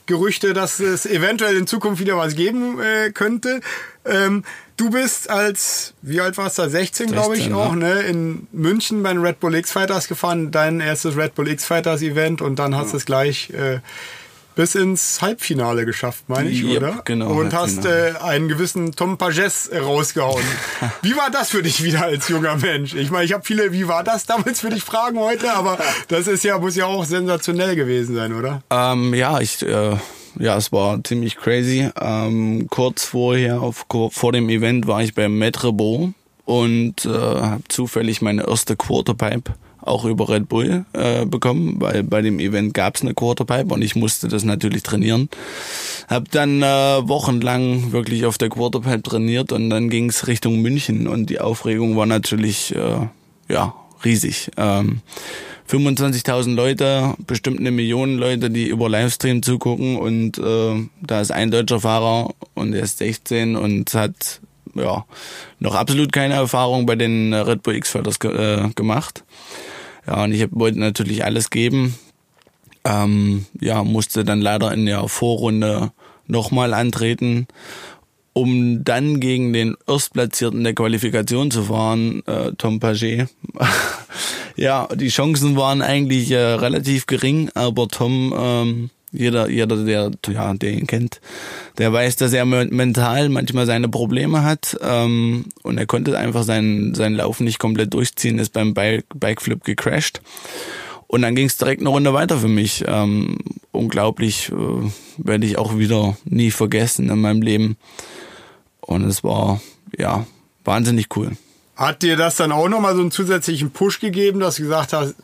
Gerüchte, dass es eventuell in Zukunft wieder was geben äh, könnte. Ähm, du bist als, wie alt warst du? 16, 16 glaube ich ja. auch, ne? In München bei den Red Bull X-Fighters gefahren, dein erstes Red Bull X-Fighters Event und dann hast du es gleich äh, bis ins Halbfinale geschafft, meine ich, yep, oder? Genau. Und hast äh, einen gewissen Tom Pages rausgehauen. wie war das für dich wieder als junger Mensch? Ich meine, ich habe viele, wie war das damals für dich Fragen heute, aber das ist ja, muss ja auch sensationell gewesen sein, oder? Ähm, ja, ich, äh, ja, es war ziemlich crazy. Ähm, kurz vorher, auf, vor dem Event war ich beim Metrebo und äh, habe zufällig meine erste Quarterpipe auch über Red Bull äh, bekommen, weil bei dem Event gab es eine Quarterpipe und ich musste das natürlich trainieren. Hab dann äh, wochenlang wirklich auf der Quarterpipe trainiert und dann ging es Richtung München und die Aufregung war natürlich äh, ja riesig. Ähm, 25.000 Leute, bestimmt eine Million Leute, die über Livestream zugucken und äh, da ist ein deutscher Fahrer und er ist 16 und hat ja noch absolut keine Erfahrung bei den Red Bull X-Fighters ge äh, gemacht. Ja, und ich wollte natürlich alles geben. Ähm, ja, musste dann leider in der Vorrunde nochmal antreten, um dann gegen den Erstplatzierten der Qualifikation zu fahren, äh, Tom Paget. ja, die Chancen waren eigentlich äh, relativ gering, aber Tom ähm, jeder, jeder, der, ja, der ihn kennt, der weiß, dass er mental manchmal seine Probleme hat ähm, und er konnte einfach seinen, seinen Lauf nicht komplett durchziehen, ist beim Bike, Bikeflip gecrashed. Und dann ging es direkt eine Runde weiter für mich. Ähm, unglaublich, äh, werde ich auch wieder nie vergessen in meinem Leben. Und es war, ja, wahnsinnig cool. Hat dir das dann auch nochmal so einen zusätzlichen Push gegeben, dass du gesagt hast,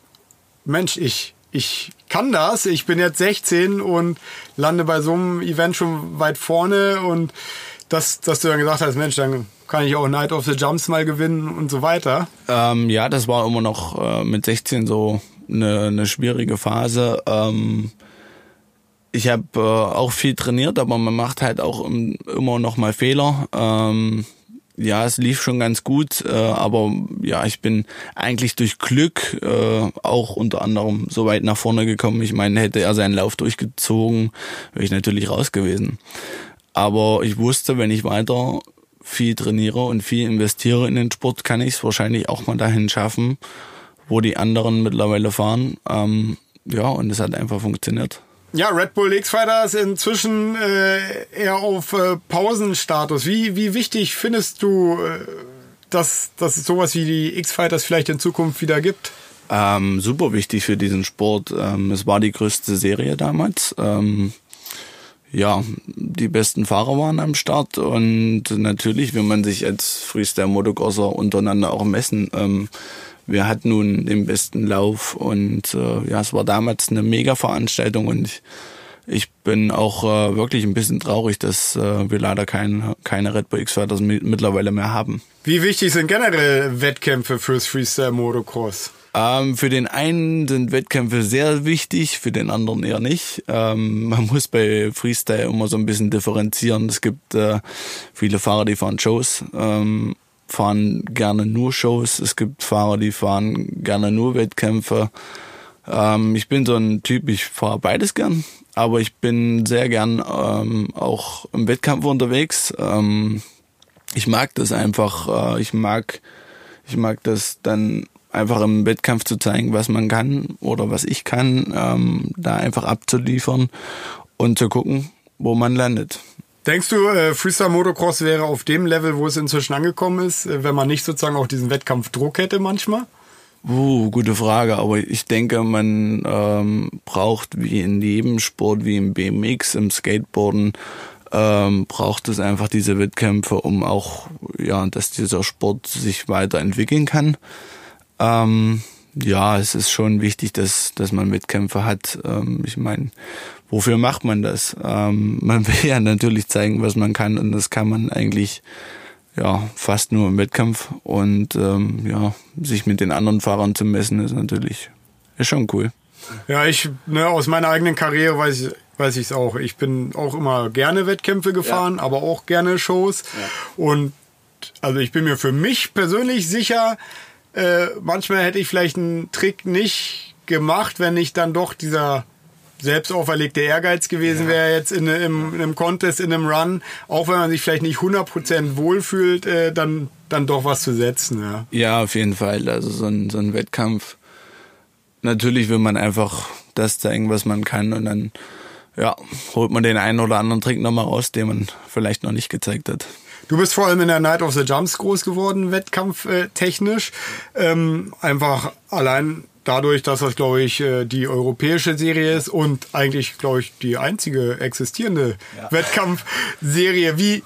Mensch, ich, ich kann das, ich bin jetzt 16 und lande bei so einem Event schon weit vorne und das, dass du dann gesagt hast, Mensch, dann kann ich auch Night of the Jumps mal gewinnen und so weiter. Ähm, ja, das war immer noch äh, mit 16 so eine, eine schwierige Phase. Ähm, ich habe äh, auch viel trainiert, aber man macht halt auch immer noch mal Fehler. Ähm, ja, es lief schon ganz gut, äh, aber ja, ich bin eigentlich durch Glück äh, auch unter anderem so weit nach vorne gekommen. Ich meine, hätte er seinen Lauf durchgezogen, wäre ich natürlich raus gewesen. Aber ich wusste, wenn ich weiter viel trainiere und viel investiere in den Sport, kann ich es wahrscheinlich auch mal dahin schaffen, wo die anderen mittlerweile fahren. Ähm, ja, und es hat einfach funktioniert. Ja, Red Bull X-Fighter ist inzwischen äh, eher auf äh, Pausenstatus. Wie, wie wichtig findest du, äh, dass, dass es sowas wie die X-Fighters vielleicht in Zukunft wieder gibt? Ähm, super wichtig für diesen Sport. Ähm, es war die größte Serie damals. Ähm, ja, die besten Fahrer waren am Start und natürlich will man sich als Freestyle-Motocrosser untereinander auch messen. Ähm, wir hatten nun den besten Lauf und äh, ja, es war damals eine Mega-Veranstaltung und ich, ich bin auch äh, wirklich ein bisschen traurig, dass äh, wir leider kein, keine Red Bull X-Fighters mittlerweile mehr haben. Wie wichtig sind generell Wettkämpfe fürs Freestyle Motocross? Ähm, für den einen sind Wettkämpfe sehr wichtig, für den anderen eher nicht. Ähm, man muss bei Freestyle immer so ein bisschen differenzieren. Es gibt äh, viele Fahrer, die fahren Shows. Ähm, fahren gerne nur Shows. Es gibt Fahrer, die fahren gerne nur Wettkämpfe. Ähm, ich bin so ein Typ, ich fahre beides gern, aber ich bin sehr gern ähm, auch im Wettkampf unterwegs. Ähm, ich mag das einfach. Äh, ich mag, ich mag das dann einfach im Wettkampf zu zeigen, was man kann oder was ich kann, ähm, da einfach abzuliefern und zu gucken, wo man landet. Denkst du, äh, Freestyle Motocross wäre auf dem Level, wo es inzwischen angekommen ist, äh, wenn man nicht sozusagen auch diesen Wettkampfdruck hätte manchmal? Uh, gute Frage, aber ich denke, man ähm, braucht wie in jedem Sport, wie im BMX, im Skateboarden, ähm, braucht es einfach diese Wettkämpfe, um auch, ja, dass dieser Sport sich weiterentwickeln kann. Ähm, ja, es ist schon wichtig, dass, dass man Wettkämpfe hat. Ähm, ich meine, wofür macht man das? Ähm, man will ja natürlich zeigen, was man kann und das kann man eigentlich ja fast nur im Wettkampf und ähm, ja sich mit den anderen Fahrern zu messen ist natürlich ist schon cool. Ja, ich ne, aus meiner eigenen Karriere weiß ich weiß ich es auch. Ich bin auch immer gerne Wettkämpfe gefahren, ja. aber auch gerne Shows ja. und also ich bin mir für mich persönlich sicher, äh, manchmal hätte ich vielleicht einen Trick nicht gemacht, wenn ich dann doch dieser selbst auferlegte Ehrgeiz gewesen ja. wäre jetzt in, im, in einem Contest, in einem Run, auch wenn man sich vielleicht nicht 100% wohlfühlt, äh, dann, dann doch was zu setzen. Ja. ja, auf jeden Fall. Also so ein, so ein Wettkampf, natürlich will man einfach das zeigen, was man kann und dann ja, holt man den einen oder anderen Trick nochmal raus, den man vielleicht noch nicht gezeigt hat. Du bist vor allem in der Night of the Jumps groß geworden, wettkampftechnisch. Ähm, einfach allein dadurch, dass das, glaube ich, äh, die europäische Serie ist und eigentlich, glaube ich, die einzige existierende ja. Wettkampfserie. Wie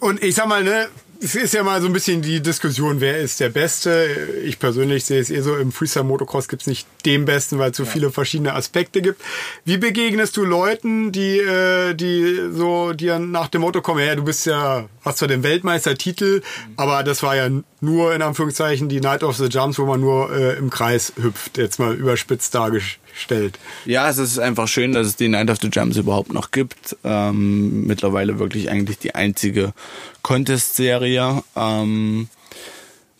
und ich sag mal, ne, es ist ja mal so ein bisschen die Diskussion, wer ist der Beste. Ich persönlich sehe es eher so, im Freestyle Motocross gibt es nicht den Besten, weil es so ja. viele verschiedene Aspekte gibt. Wie begegnest du Leuten, die, äh, die so dir nach dem Motto kommen, ja, du bist ja, hast zwar den Weltmeistertitel, mhm. aber das war ja nur in Anführungszeichen die Night of the Jumps, wo man nur äh, im Kreis hüpft, jetzt mal überspitzt dargestellt stellt. Ja, es ist einfach schön, dass es die Night of the Jumps überhaupt noch gibt. Ähm, mittlerweile wirklich eigentlich die einzige Contest-Serie. Ähm,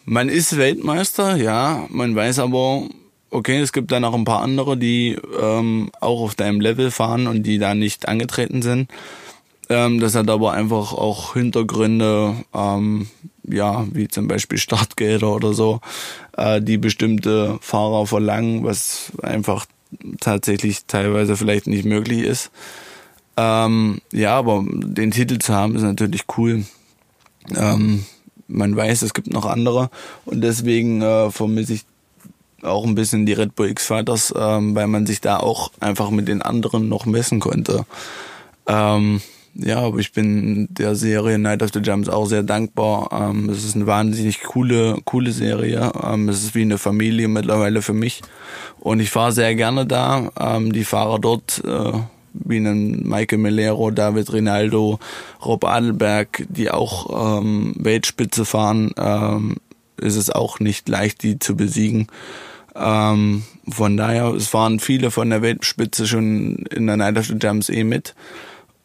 man ist Weltmeister, ja, man weiß aber, okay, es gibt dann auch ein paar andere, die ähm, auch auf deinem Level fahren und die da nicht angetreten sind. Ähm, das hat aber einfach auch Hintergründe, ähm, ja, wie zum Beispiel Startgelder oder so, äh, die bestimmte Fahrer verlangen, was einfach tatsächlich teilweise vielleicht nicht möglich ist. Ähm, ja, aber den Titel zu haben ist natürlich cool. Ähm, man weiß, es gibt noch andere und deswegen äh, vermisse ich auch ein bisschen die Red Bull X-Fighters, ähm, weil man sich da auch einfach mit den anderen noch messen konnte. Ähm, ja, aber ich bin der Serie Night of the Jumps auch sehr dankbar. Ähm, es ist eine wahnsinnig coole, coole Serie. Ähm, es ist wie eine Familie mittlerweile für mich. Und ich fahre sehr gerne da. Ähm, die Fahrer dort, äh, wie einen Michael Melero, David Rinaldo, Rob Adelberg, die auch ähm, Weltspitze fahren, ähm, ist es auch nicht leicht, die zu besiegen. Ähm, von daher, es waren viele von der Weltspitze schon in der Night of the Jumps eh mit.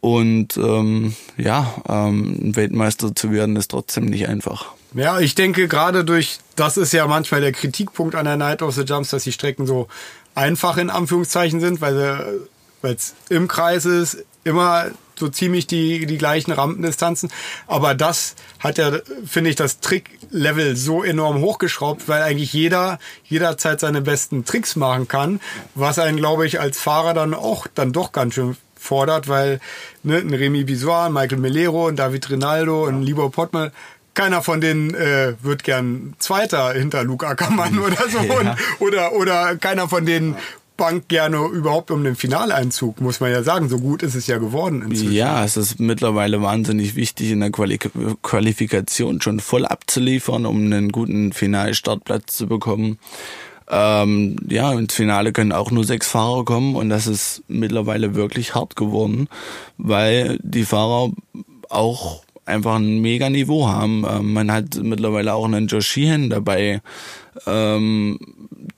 Und ähm, ja, ähm, Weltmeister zu werden ist trotzdem nicht einfach. Ja, ich denke gerade durch, das ist ja manchmal der Kritikpunkt an der Night of the Jumps, dass die Strecken so einfach in Anführungszeichen sind, weil es im Kreis ist, immer so ziemlich die, die gleichen Rampendistanzen. Aber das hat ja, finde ich, das Trick-Level so enorm hochgeschraubt, weil eigentlich jeder jederzeit seine besten Tricks machen kann, was einen, glaube ich, als Fahrer dann auch dann doch ganz schön fordert, weil ne, ein Remy Bisoir, ein Michael Melero, ein David Rinaldo, ein Libor Pottmann, keiner von denen äh, wird gern Zweiter hinter Luke Ackermann oder so. Ja. Und, oder, oder keiner von denen bangt gerne überhaupt um den Finaleinzug, muss man ja sagen. So gut ist es ja geworden inzwischen. Ja, es ist mittlerweile wahnsinnig wichtig, in der Quali Qualifikation schon voll abzuliefern, um einen guten Finalstartplatz zu bekommen. Ähm, ja, ins Finale können auch nur sechs Fahrer kommen und das ist mittlerweile wirklich hart geworden, weil die Fahrer auch einfach ein mega Niveau haben. Ähm, man hat mittlerweile auch einen Josh Sheehan dabei. Ähm,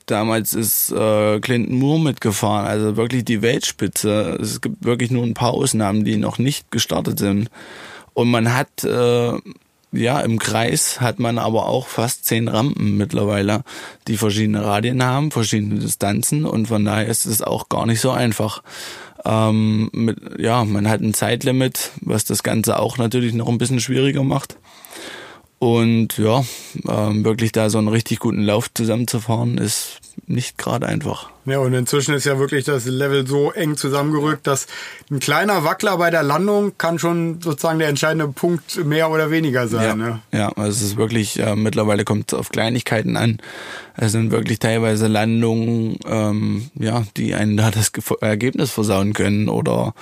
damals ist äh, Clinton Moore mitgefahren, also wirklich die Weltspitze. Es gibt wirklich nur ein paar Ausnahmen, die noch nicht gestartet sind. Und man hat äh, ja, im Kreis hat man aber auch fast zehn Rampen mittlerweile, die verschiedene Radien haben, verschiedene Distanzen und von daher ist es auch gar nicht so einfach. Ähm, mit, ja, man hat ein Zeitlimit, was das Ganze auch natürlich noch ein bisschen schwieriger macht. Und ja, ähm, wirklich da so einen richtig guten Lauf zusammenzufahren, ist nicht gerade einfach. Ja, und inzwischen ist ja wirklich das Level so eng zusammengerückt, dass ein kleiner Wackler bei der Landung kann schon sozusagen der entscheidende Punkt mehr oder weniger sein. Ja, ne? ja also es ist wirklich, äh, mittlerweile kommt es auf Kleinigkeiten an. Es sind wirklich teilweise Landungen, ähm, ja, die einen da das Ergebnis versauen können oder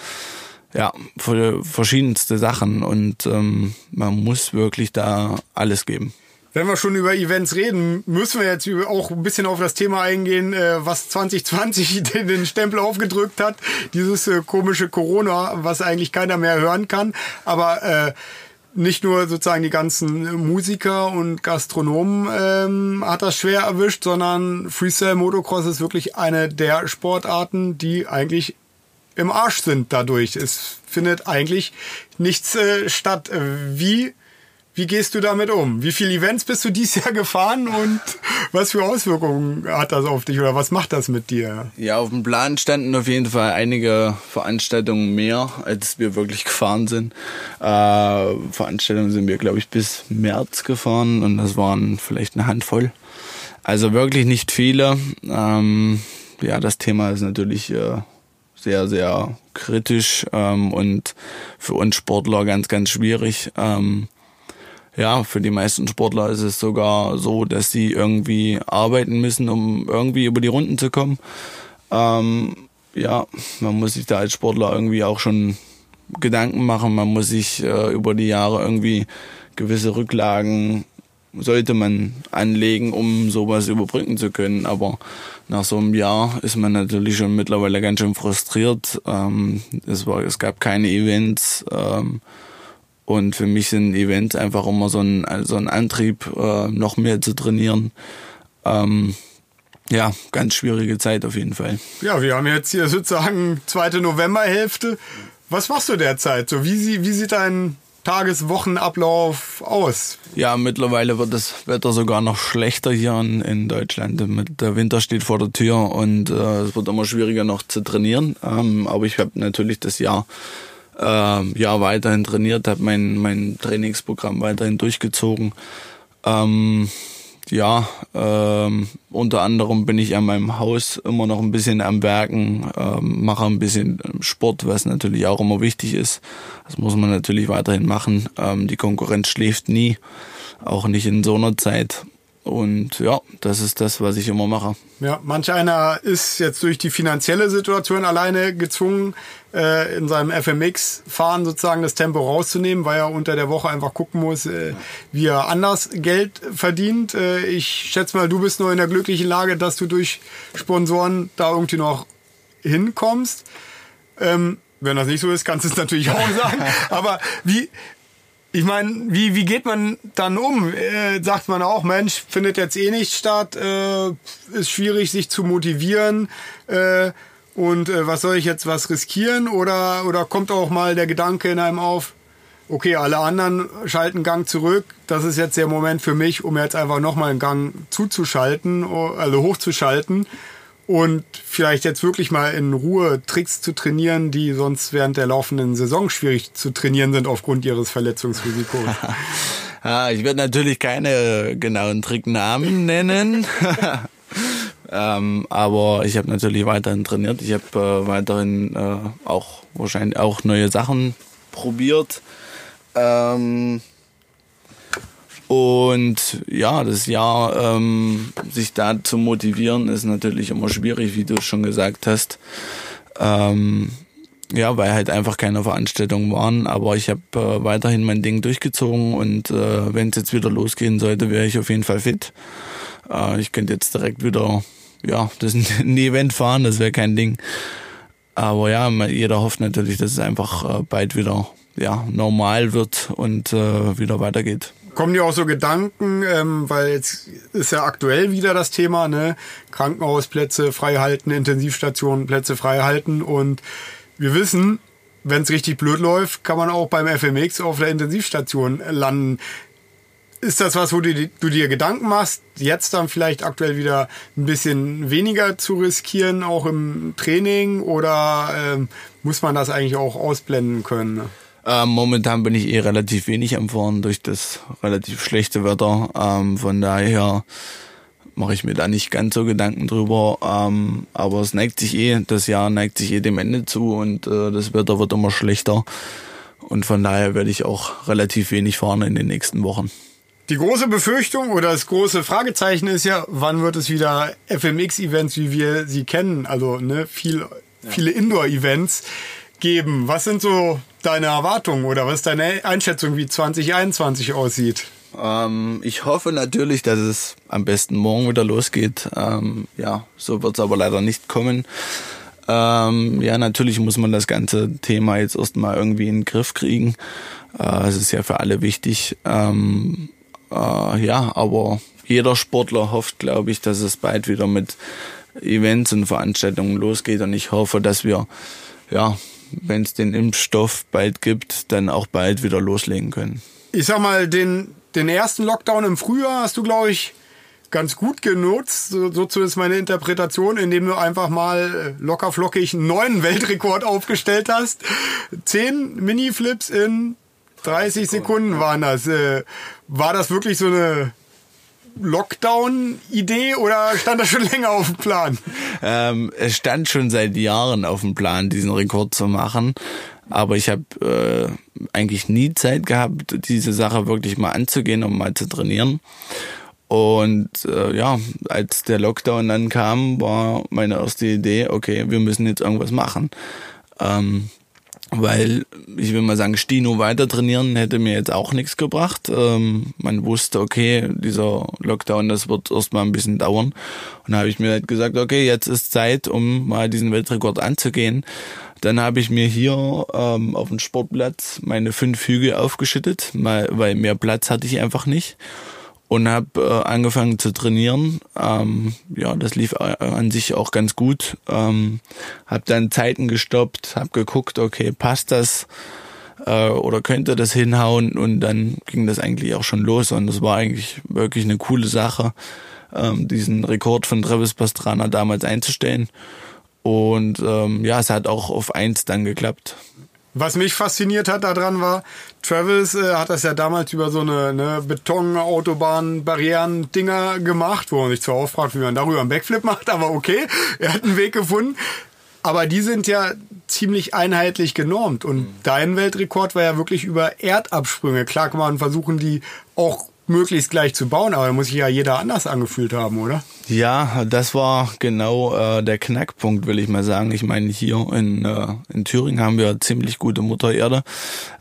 ja, verschiedenste Sachen und ähm, man muss wirklich da alles geben. Wenn wir schon über Events reden, müssen wir jetzt auch ein bisschen auf das Thema eingehen, äh, was 2020 den Stempel aufgedrückt hat. Dieses äh, komische Corona, was eigentlich keiner mehr hören kann. Aber äh, nicht nur sozusagen die ganzen Musiker und Gastronomen ähm, hat das schwer erwischt, sondern Freestyle Motocross ist wirklich eine der Sportarten, die eigentlich im Arsch sind dadurch. Es findet eigentlich nichts äh, statt. Äh, wie, wie gehst du damit um? Wie viele Events bist du dieses Jahr gefahren und was für Auswirkungen hat das auf dich oder was macht das mit dir? Ja, auf dem Plan standen auf jeden Fall einige Veranstaltungen mehr, als wir wirklich gefahren sind. Äh, Veranstaltungen sind wir, glaube ich, bis März gefahren und das waren vielleicht eine Handvoll. Also wirklich nicht viele. Ähm, ja, das Thema ist natürlich äh, sehr, sehr kritisch ähm, und für uns Sportler ganz, ganz schwierig. Ähm, ja, für die meisten Sportler ist es sogar so, dass sie irgendwie arbeiten müssen, um irgendwie über die Runden zu kommen. Ähm, ja, man muss sich da als Sportler irgendwie auch schon Gedanken machen. Man muss sich äh, über die Jahre irgendwie gewisse Rücklagen sollte man anlegen, um sowas überbrücken zu können. Aber nach so einem Jahr ist man natürlich schon mittlerweile ganz schön frustriert. Ähm, es, war, es gab keine Events. Ähm, und für mich sind Events einfach immer so ein, so ein Antrieb, äh, noch mehr zu trainieren. Ähm, ja, ganz schwierige Zeit auf jeden Fall. Ja, wir haben jetzt hier sozusagen zweite Novemberhälfte. Was machst du derzeit? So, wie, wie sieht dein Tageswochenablauf aus? Ja, mittlerweile wird das Wetter sogar noch schlechter hier in, in Deutschland. Der Winter steht vor der Tür und äh, es wird immer schwieriger noch zu trainieren. Ähm, aber ich habe natürlich das Jahr, äh, Jahr weiterhin trainiert, habe mein, mein Trainingsprogramm weiterhin durchgezogen. Ähm, ja, ähm, unter anderem bin ich an meinem Haus immer noch ein bisschen am Werken, ähm, mache ein bisschen Sport, was natürlich auch immer wichtig ist. Das muss man natürlich weiterhin machen. Ähm, die Konkurrenz schläft nie, auch nicht in so einer Zeit. Und ja, das ist das, was ich immer mache. Ja, manch einer ist jetzt durch die finanzielle Situation alleine gezwungen, äh, in seinem FMX-Fahren sozusagen das Tempo rauszunehmen, weil er unter der Woche einfach gucken muss, äh, wie er anders Geld verdient. Äh, ich schätze mal, du bist nur in der glücklichen Lage, dass du durch Sponsoren da irgendwie noch hinkommst. Ähm, wenn das nicht so ist, kannst du es natürlich auch sagen. Aber wie, ich meine, wie, wie geht man dann um? Äh, sagt man auch, Mensch, findet jetzt eh nicht statt, äh, ist schwierig, sich zu motivieren. Äh, und äh, was soll ich jetzt was riskieren? Oder, oder kommt auch mal der Gedanke in einem auf, okay, alle anderen schalten Gang zurück. Das ist jetzt der Moment für mich, um jetzt einfach nochmal einen Gang zuzuschalten, also hochzuschalten und vielleicht jetzt wirklich mal in Ruhe Tricks zu trainieren, die sonst während der laufenden Saison schwierig zu trainieren sind aufgrund ihres Verletzungsrisikos. ja, ich werde natürlich keine genauen Tricknamen nennen. ähm, aber ich habe natürlich weiterhin trainiert. Ich habe äh, weiterhin äh, auch wahrscheinlich auch neue Sachen probiert. Ähm, und ja, das Jahr, ähm, sich da zu motivieren, ist natürlich immer schwierig, wie du schon gesagt hast. Ähm, ja, weil halt einfach keine Veranstaltungen waren. Aber ich habe äh, weiterhin mein Ding durchgezogen und äh, wenn es jetzt wieder losgehen sollte, wäre ich auf jeden Fall fit. Äh, ich könnte jetzt direkt wieder, ja, das ein Event fahren, das wäre kein Ding. Aber ja, jeder hofft natürlich, dass es einfach äh, bald wieder ja, normal wird und äh, wieder weitergeht kommen dir auch so Gedanken, ähm, weil jetzt ist ja aktuell wieder das Thema, ne? Krankenhausplätze freihalten, Intensivstationen Plätze freihalten und wir wissen, wenn es richtig blöd läuft, kann man auch beim FMX auf der Intensivstation landen. Ist das was, wo du, du dir Gedanken machst, jetzt dann vielleicht aktuell wieder ein bisschen weniger zu riskieren, auch im Training, oder ähm, muss man das eigentlich auch ausblenden können? Ne? Ähm, momentan bin ich eh relativ wenig am Fahren durch das relativ schlechte Wetter. Ähm, von daher mache ich mir da nicht ganz so Gedanken drüber. Ähm, aber es neigt sich eh, das Jahr neigt sich eh dem Ende zu und äh, das Wetter wird immer schlechter. Und von daher werde ich auch relativ wenig fahren in den nächsten Wochen. Die große Befürchtung oder das große Fragezeichen ist ja, wann wird es wieder FMX-Events, wie wir sie kennen? Also ne, viel, viele Indoor-Events geben. Was sind so deine Erwartungen oder was deine Einschätzung, wie 2021 aussieht? Ähm, ich hoffe natürlich, dass es am besten morgen wieder losgeht. Ähm, ja, so wird es aber leider nicht kommen. Ähm, ja, natürlich muss man das ganze Thema jetzt erstmal irgendwie in den Griff kriegen. Äh, es ist ja für alle wichtig. Ähm, äh, ja, aber jeder Sportler hofft, glaube ich, dass es bald wieder mit Events und Veranstaltungen losgeht. Und ich hoffe, dass wir ja wenn es den Impfstoff bald gibt, dann auch bald wieder loslegen können. Ich sag mal, den, den ersten Lockdown im Frühjahr hast du, glaube ich, ganz gut genutzt. So, so zumindest meine Interpretation, indem du einfach mal locker flockig einen neuen Weltrekord aufgestellt hast. Zehn Mini-Flips in 30 Sekunden waren das. Äh, war das wirklich so eine Lockdown-Idee oder stand das schon länger auf dem Plan? Ähm, es stand schon seit Jahren auf dem Plan, diesen Rekord zu machen. Aber ich habe äh, eigentlich nie Zeit gehabt, diese Sache wirklich mal anzugehen, um mal zu trainieren. Und äh, ja, als der Lockdown dann kam, war meine erste Idee, okay, wir müssen jetzt irgendwas machen. Ähm, weil ich will mal sagen, Stino weiter trainieren hätte mir jetzt auch nichts gebracht. Ähm, man wusste, okay, dieser Lockdown, das wird erstmal ein bisschen dauern. Und da habe ich mir halt gesagt, okay, jetzt ist Zeit, um mal diesen Weltrekord anzugehen. Dann habe ich mir hier ähm, auf dem Sportplatz meine fünf Hügel aufgeschüttet, weil mehr Platz hatte ich einfach nicht und habe äh, angefangen zu trainieren. Ähm, ja, das lief äh, an sich auch ganz gut. Ähm, habe dann Zeiten gestoppt, habe geguckt, okay, passt das äh, oder könnte das hinhauen und dann ging das eigentlich auch schon los und das war eigentlich wirklich eine coole Sache, ähm, diesen Rekord von Travis Pastrana damals einzustellen. Und ähm, ja, es hat auch auf eins dann geklappt. Was mich fasziniert hat daran war, Travis äh, hat das ja damals über so eine ne, Beton-Autobahn-Barrieren-Dinger gemacht, wo man sich zwar auch fragt, wie man darüber einen Backflip macht, aber okay, er hat einen Weg gefunden. Aber die sind ja ziemlich einheitlich genormt und mhm. dein Weltrekord war ja wirklich über Erdabsprünge. Klar kann man versuchen, die auch möglichst gleich zu bauen, aber da muss sich ja jeder anders angefühlt haben, oder? Ja, das war genau äh, der Knackpunkt, will ich mal sagen. Ich meine, hier in, äh, in Thüringen haben wir ziemlich gute Muttererde,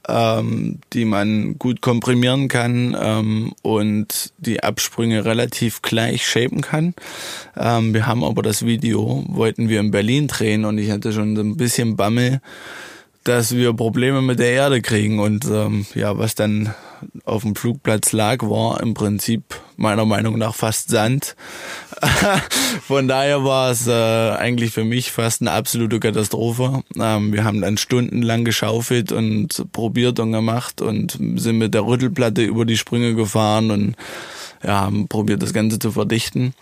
ähm, die man gut komprimieren kann ähm, und die Absprünge relativ gleich shapen kann. Ähm, wir haben aber das Video, wollten wir in Berlin drehen und ich hatte schon so ein bisschen Bammel, dass wir Probleme mit der Erde kriegen und ähm, ja, was dann auf dem Flugplatz lag, war im Prinzip meiner Meinung nach fast Sand. Von daher war es äh, eigentlich für mich fast eine absolute Katastrophe. Ähm, wir haben dann stundenlang geschaufelt und probiert und gemacht und sind mit der Rüttelplatte über die Sprünge gefahren und ja, haben probiert das Ganze zu verdichten.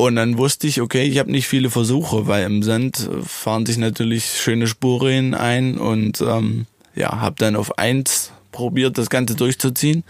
Und dann wusste ich, okay, ich habe nicht viele Versuche, weil im Sand fahren sich natürlich schöne Spuren ein und ähm, ja, habe dann auf eins probiert, das Ganze durchzuziehen.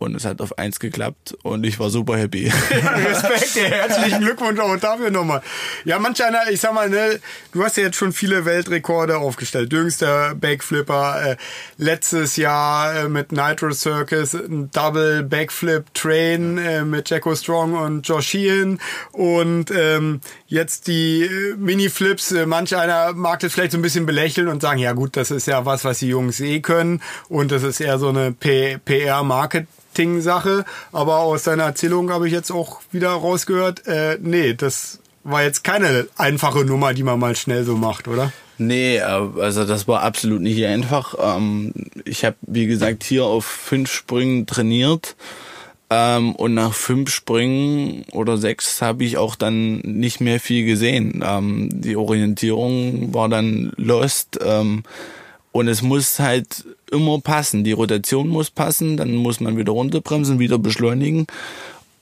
Und es hat auf eins geklappt und ich war super happy. Respekt, ja, herzlichen Glückwunsch auch dafür nochmal. Ja, manch einer, ich sag mal, ne, du hast ja jetzt schon viele Weltrekorde aufgestellt. Jüngster Backflipper, äh, letztes Jahr äh, mit Nitro Circus, ein Double Backflip Train äh, mit Jacko Strong und Josh Sheehan und ähm, jetzt die äh, Mini-Flips. Äh, manch einer mag das vielleicht so ein bisschen belächeln und sagen, ja gut, das ist ja was, was die Jungs eh können und das ist eher so eine PR-Market Marketing-Sache, aber aus deiner Erzählung habe ich jetzt auch wieder rausgehört, äh, nee, das war jetzt keine einfache Nummer, die man mal schnell so macht, oder? Nee, äh, also das war absolut nicht einfach. Ähm, ich habe, wie gesagt, hier auf fünf Sprüngen trainiert. Ähm, und nach fünf Sprüngen oder sechs habe ich auch dann nicht mehr viel gesehen. Ähm, die Orientierung war dann lost. Und es muss halt immer passen. Die Rotation muss passen, dann muss man wieder runterbremsen, wieder beschleunigen.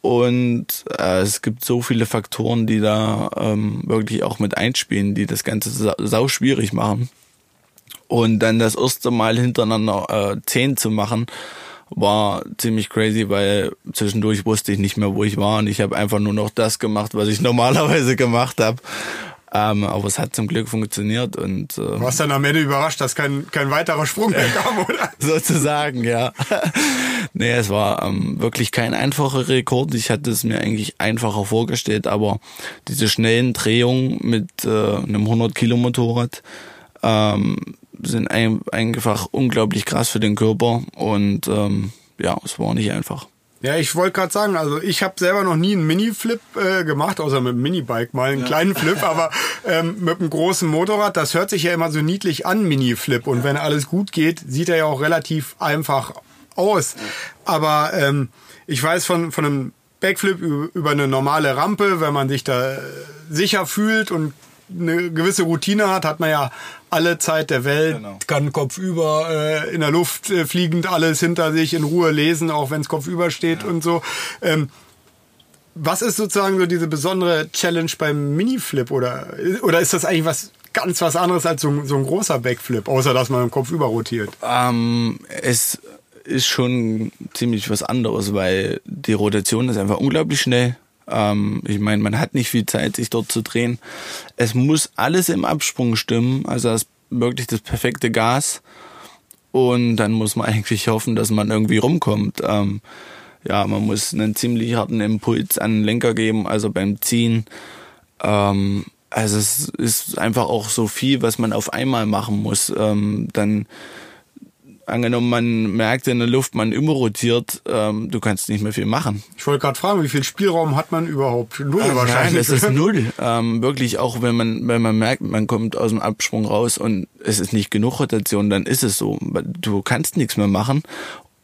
Und äh, es gibt so viele Faktoren, die da ähm, wirklich auch mit einspielen, die das Ganze sau, schwierig machen. Und dann das erste Mal hintereinander äh, zehn zu machen, war ziemlich crazy, weil zwischendurch wusste ich nicht mehr, wo ich war und ich habe einfach nur noch das gemacht, was ich normalerweise gemacht habe. Ähm, aber es hat zum Glück funktioniert und äh, du warst dann am Ende überrascht, dass kein, kein weiterer Sprung mehr kam, oder? Sozusagen, ja. nee, es war ähm, wirklich kein einfacher Rekord. Ich hatte es mir eigentlich einfacher vorgestellt, aber diese schnellen Drehungen mit äh, einem 100 Kilo Motorrad ähm, sind ein, einfach unglaublich krass für den Körper und ähm, ja, es war nicht einfach. Ja, ich wollte gerade sagen, also ich habe selber noch nie einen Mini-Flip äh, gemacht, außer mit einem Minibike mal einen ja. kleinen Flip, aber ähm, mit einem großen Motorrad, das hört sich ja immer so niedlich an, Mini-Flip. Und wenn alles gut geht, sieht er ja auch relativ einfach aus. Aber ähm, ich weiß von, von einem Backflip über eine normale Rampe, wenn man sich da äh, sicher fühlt und eine gewisse Routine hat, hat man ja alle Zeit der Welt, genau. kann kopfüber äh, in der Luft äh, fliegend alles hinter sich in Ruhe lesen, auch wenn es kopfüber steht ja. und so. Ähm, was ist sozusagen so diese besondere Challenge beim Miniflip oder, oder ist das eigentlich was ganz was anderes als so, so ein großer Backflip, außer dass man im Kopf über rotiert? Ähm, es ist schon ziemlich was anderes, weil die Rotation ist einfach unglaublich schnell. Ähm, ich meine, man hat nicht viel Zeit, sich dort zu drehen. Es muss alles im Absprung stimmen, also das wirklich das perfekte Gas. Und dann muss man eigentlich hoffen, dass man irgendwie rumkommt. Ähm, ja, man muss einen ziemlich harten Impuls an den Lenker geben, also beim Ziehen. Ähm, also es ist einfach auch so viel, was man auf einmal machen muss. Ähm, dann angenommen, man merkt in der Luft, man überrotiert, ähm, du kannst nicht mehr viel machen. Ich wollte gerade fragen, wie viel Spielraum hat man überhaupt? Null also wahrscheinlich. Nein, das ist null. Ähm, wirklich auch, wenn man, wenn man merkt, man kommt aus dem Absprung raus und es ist nicht genug Rotation, dann ist es so. Du kannst nichts mehr machen.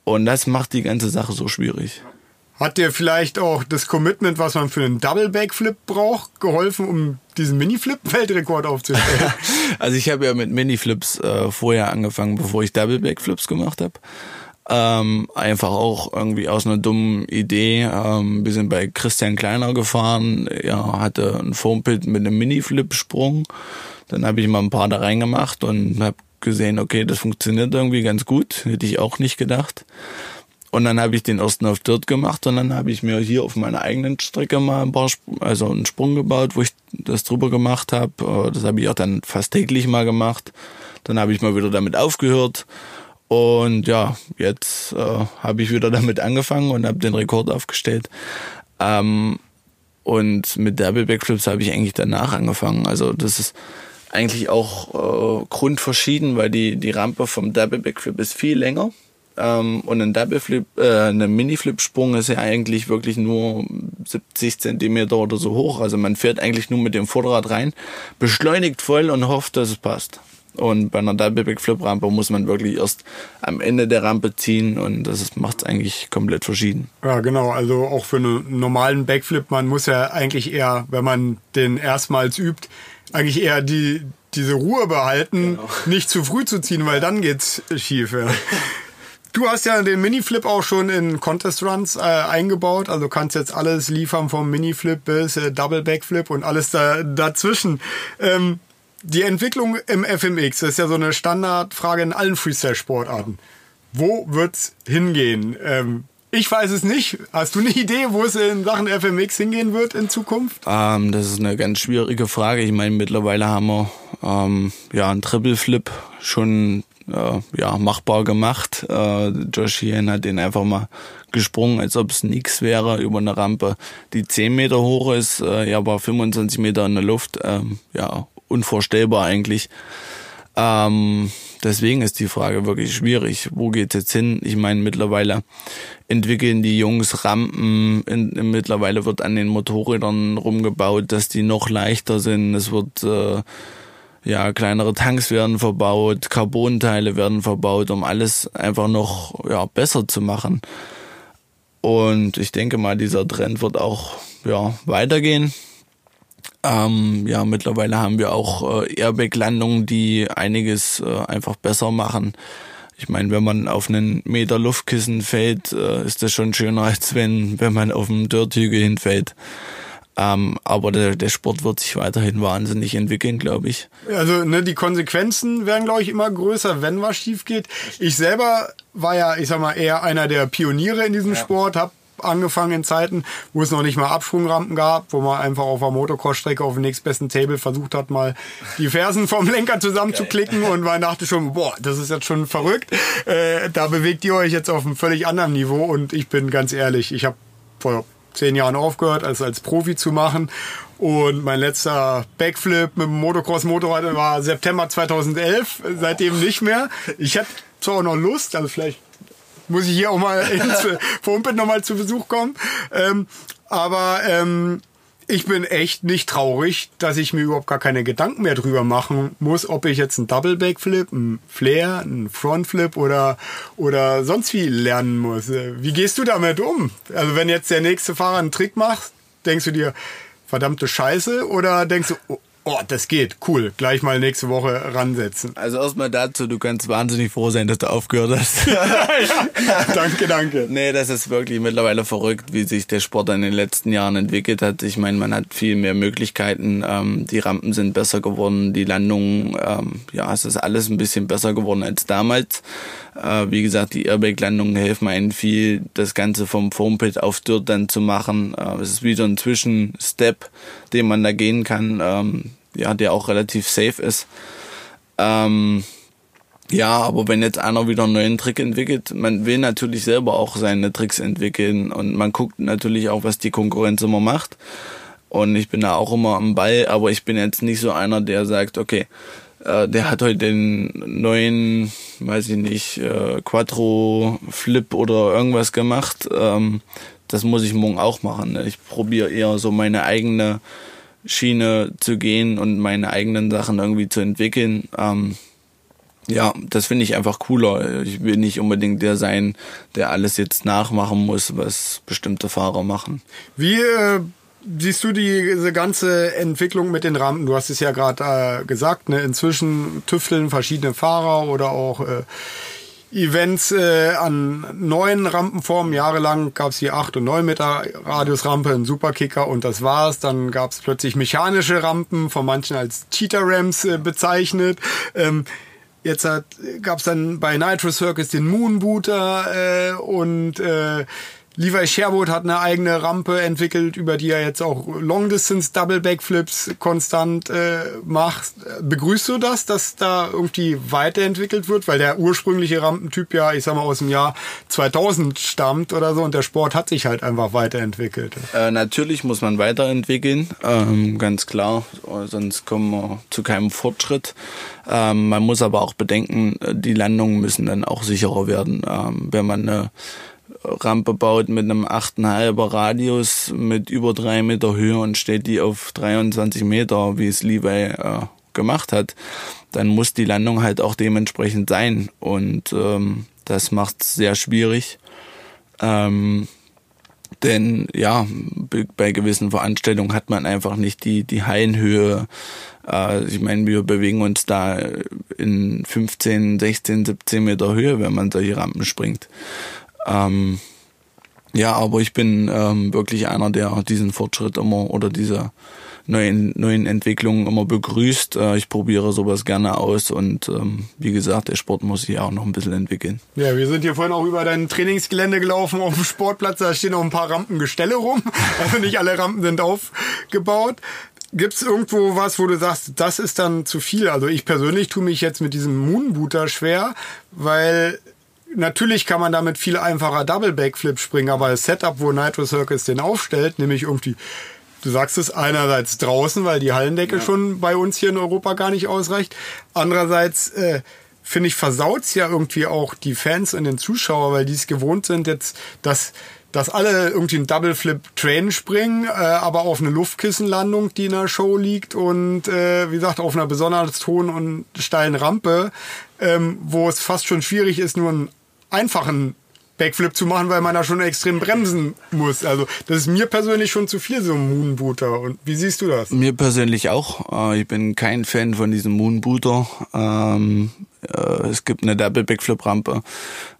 Und das macht die ganze Sache so schwierig. Hat dir vielleicht auch das Commitment, was man für einen Double Backflip braucht, geholfen, um diesen Mini-Flip-Weltrekord aufzustellen? also ich habe ja mit Mini-Flips äh, vorher angefangen, bevor ich Double Backflips gemacht habe. Ähm, einfach auch irgendwie aus einer dummen Idee. Ähm, wir sind bei Christian Kleiner gefahren. Er hatte ein Foampit mit einem Mini-Flip-Sprung. Dann habe ich mal ein paar da reingemacht und habe gesehen, okay, das funktioniert irgendwie ganz gut. Hätte ich auch nicht gedacht. Und dann habe ich den ersten auf Dirt gemacht und dann habe ich mir hier auf meiner eigenen Strecke mal ein paar, also einen Sprung gebaut, wo ich das drüber gemacht habe. Äh, das habe ich auch dann fast täglich mal gemacht. Dann habe ich mal wieder damit aufgehört. Und ja, jetzt äh, habe ich wieder damit angefangen und habe den Rekord aufgestellt. Ähm, und mit Double Backflips habe ich eigentlich danach angefangen. Also das ist eigentlich auch äh, grundverschieden, weil die, die Rampe vom Double Backflip ist viel länger. Ähm, und ein Double Flip, äh, eine Mini-Flip-Sprung ist ja eigentlich wirklich nur 70 Zentimeter oder so hoch. Also man fährt eigentlich nur mit dem Vorderrad rein, beschleunigt voll und hofft, dass es passt. Und bei einer Double Backflip Rampe muss man wirklich erst am Ende der Rampe ziehen und das macht es eigentlich komplett verschieden. Ja, genau. Also auch für einen normalen Backflip, man muss ja eigentlich eher, wenn man den erstmals übt, eigentlich eher die, diese Ruhe behalten, genau. nicht zu früh zu ziehen, weil dann geht's schief. Ja. Du hast ja den Miniflip auch schon in Contest Runs äh, eingebaut, also kannst jetzt alles liefern vom Miniflip bis äh, Double Backflip und alles da, dazwischen. Ähm, die Entwicklung im FMX ist ja so eine Standardfrage in allen Freestyle-Sportarten. Wo wird's hingehen? Ähm, ich weiß es nicht. Hast du eine Idee, wo es in Sachen FMX hingehen wird in Zukunft? Ähm, das ist eine ganz schwierige Frage. Ich meine, mittlerweile haben wir ähm, ja einen Triple Flip schon äh, ja, machbar gemacht. Äh, Josh Hien hat den einfach mal gesprungen, als ob es nichts wäre, über eine Rampe, die 10 Meter hoch ist, äh, ja, aber 25 Meter in der Luft. Ähm, ja, unvorstellbar eigentlich. Ähm, deswegen ist die Frage wirklich schwierig. Wo geht jetzt hin? Ich meine, mittlerweile entwickeln die Jungs Rampen. In, in, mittlerweile wird an den Motorrädern rumgebaut, dass die noch leichter sind. Es wird äh, ja kleinere Tanks werden verbaut, Carbonteile werden verbaut, um alles einfach noch ja besser zu machen. Und ich denke mal, dieser Trend wird auch ja weitergehen. Ähm, ja, mittlerweile haben wir auch äh, Airbag-Landungen, die einiges äh, einfach besser machen. Ich meine, wenn man auf einen Meter Luftkissen fällt, äh, ist das schon schöner, als wenn, wenn man auf einen Dörrtügel hinfällt. Ähm, aber der, der Sport wird sich weiterhin wahnsinnig entwickeln, glaube ich. Also ne, die Konsequenzen werden, glaube ich, immer größer, wenn was schief geht. Ich selber war ja, ich sag mal, eher einer der Pioniere in diesem ja. Sport, habe angefangen in Zeiten, wo es noch nicht mal Absprungrampen gab, wo man einfach auf der Motocross-Strecke auf dem nächstbesten Table versucht hat, mal die Fersen vom Lenker zusammenzuklicken und man dachte schon, boah, das ist jetzt schon verrückt. Äh, da bewegt ihr euch jetzt auf einem völlig anderen Niveau und ich bin ganz ehrlich, ich habe vor zehn Jahren aufgehört, als als Profi zu machen und mein letzter Backflip mit dem Motocross-Motorrad war September 2011, seitdem nicht mehr. Ich hätte zwar auch noch Lust, also vielleicht muss ich hier auch mal ins Pumpet nochmal zu Besuch kommen. Ähm, aber ähm, ich bin echt nicht traurig, dass ich mir überhaupt gar keine Gedanken mehr drüber machen muss, ob ich jetzt einen Double Backflip, einen Flair, einen Frontflip oder, oder sonst wie lernen muss. Wie gehst du damit um? Also wenn jetzt der nächste Fahrer einen Trick macht, denkst du dir, verdammte Scheiße oder denkst du, oh, das geht. Cool. Gleich mal nächste Woche ransetzen. Also erstmal dazu, du kannst wahnsinnig froh sein, dass du aufgehört hast. ja, danke, danke. Nee, das ist wirklich mittlerweile verrückt, wie sich der Sport in den letzten Jahren entwickelt hat. Ich meine, man hat viel mehr Möglichkeiten. Ähm, die Rampen sind besser geworden, die Landungen, ähm, ja, es ist alles ein bisschen besser geworden als damals. Äh, wie gesagt, die Airbag-Landungen helfen einem viel, das Ganze vom Foampit auf Dirt dann zu machen. Äh, es ist wie so ein Zwischenstep, den man da gehen kann. Ähm, ja, der auch relativ safe ist. Ähm, ja, aber wenn jetzt einer wieder einen neuen Trick entwickelt, man will natürlich selber auch seine Tricks entwickeln und man guckt natürlich auch, was die Konkurrenz immer macht. Und ich bin da auch immer am Ball, aber ich bin jetzt nicht so einer, der sagt, okay, äh, der hat heute den neuen, weiß ich nicht, äh, Quattro Flip oder irgendwas gemacht. Ähm, das muss ich morgen auch machen. Ne? Ich probiere eher so meine eigene Schiene zu gehen und meine eigenen Sachen irgendwie zu entwickeln. Ähm, ja, das finde ich einfach cooler. Ich will nicht unbedingt der sein, der alles jetzt nachmachen muss, was bestimmte Fahrer machen. Wie äh, siehst du diese ganze Entwicklung mit den Rampen? Du hast es ja gerade äh, gesagt, ne? inzwischen tüfteln verschiedene Fahrer oder auch äh, Events äh, an neuen Rampenformen. Jahrelang gab es die 8 und 9 Meter Radiusrampe, ein Superkicker und das war's. Dann gab es plötzlich mechanische Rampen, von manchen als Cheetah Rams äh, bezeichnet. Ähm, Jetzt hat, gab's dann bei Nitro Circus den Moonbooter äh, und äh, Levi Sherwood hat eine eigene Rampe entwickelt, über die er jetzt auch Long Distance Double Backflips konstant äh, macht. Begrüßt du das, dass da irgendwie weiterentwickelt wird, weil der ursprüngliche Rampentyp ja, ich sag mal aus dem Jahr 2000 stammt oder so und der Sport hat sich halt einfach weiterentwickelt. Äh, natürlich muss man weiterentwickeln, ähm, ganz klar, sonst kommen wir zu keinem Fortschritt. Ähm, man muss aber auch bedenken, die Landungen müssen dann auch sicherer werden. Ähm, wenn man eine Rampe baut mit einem 8,5er Radius mit über drei Meter Höhe und steht die auf 23 Meter, wie es Levi äh, gemacht hat, dann muss die Landung halt auch dementsprechend sein. Und ähm, das macht es sehr schwierig. Ähm, denn ja, bei gewissen Veranstaltungen hat man einfach nicht die, die Hallenhöhe. Äh, ich meine, wir bewegen uns da in 15, 16, 17 Meter Höhe, wenn man solche Rampen springt. Ähm, ja, aber ich bin ähm, wirklich einer, der diesen Fortschritt immer oder diese neuen, neuen Entwicklungen immer begrüßt. Äh, ich probiere sowas gerne aus und ähm, wie gesagt, der Sport muss sich auch noch ein bisschen entwickeln. Ja, wir sind hier vorhin auch über dein Trainingsgelände gelaufen auf dem Sportplatz. Da stehen noch ein paar Rampengestelle rum. Also nicht alle Rampen sind aufgebaut. Gibt es irgendwo was, wo du sagst, das ist dann zu viel? Also ich persönlich tue mich jetzt mit diesem Moonbooter schwer, weil natürlich kann man damit viel einfacher Double Backflip springen, aber das Setup, wo Nitro Circus den aufstellt, nämlich irgendwie, du sagst es einerseits draußen, weil die Hallendecke ja. schon bei uns hier in Europa gar nicht ausreicht. Andererseits, äh, finde ich, versaut's ja irgendwie auch die Fans und den Zuschauer, weil die es gewohnt sind jetzt, dass dass alle irgendwie einen Double Flip Train springen, äh, aber auf eine Luftkissenlandung, die in der Show liegt und äh, wie gesagt auf einer besonders hohen und steilen Rampe, ähm, wo es fast schon schwierig ist, nur einen einfachen Backflip zu machen, weil man da schon extrem bremsen muss. Also das ist mir persönlich schon zu viel, so ein Moonbooter. Und wie siehst du das? Mir persönlich auch. Äh, ich bin kein Fan von diesem Moonbooter. Ähm, äh, es gibt eine Double Backflip Rampe,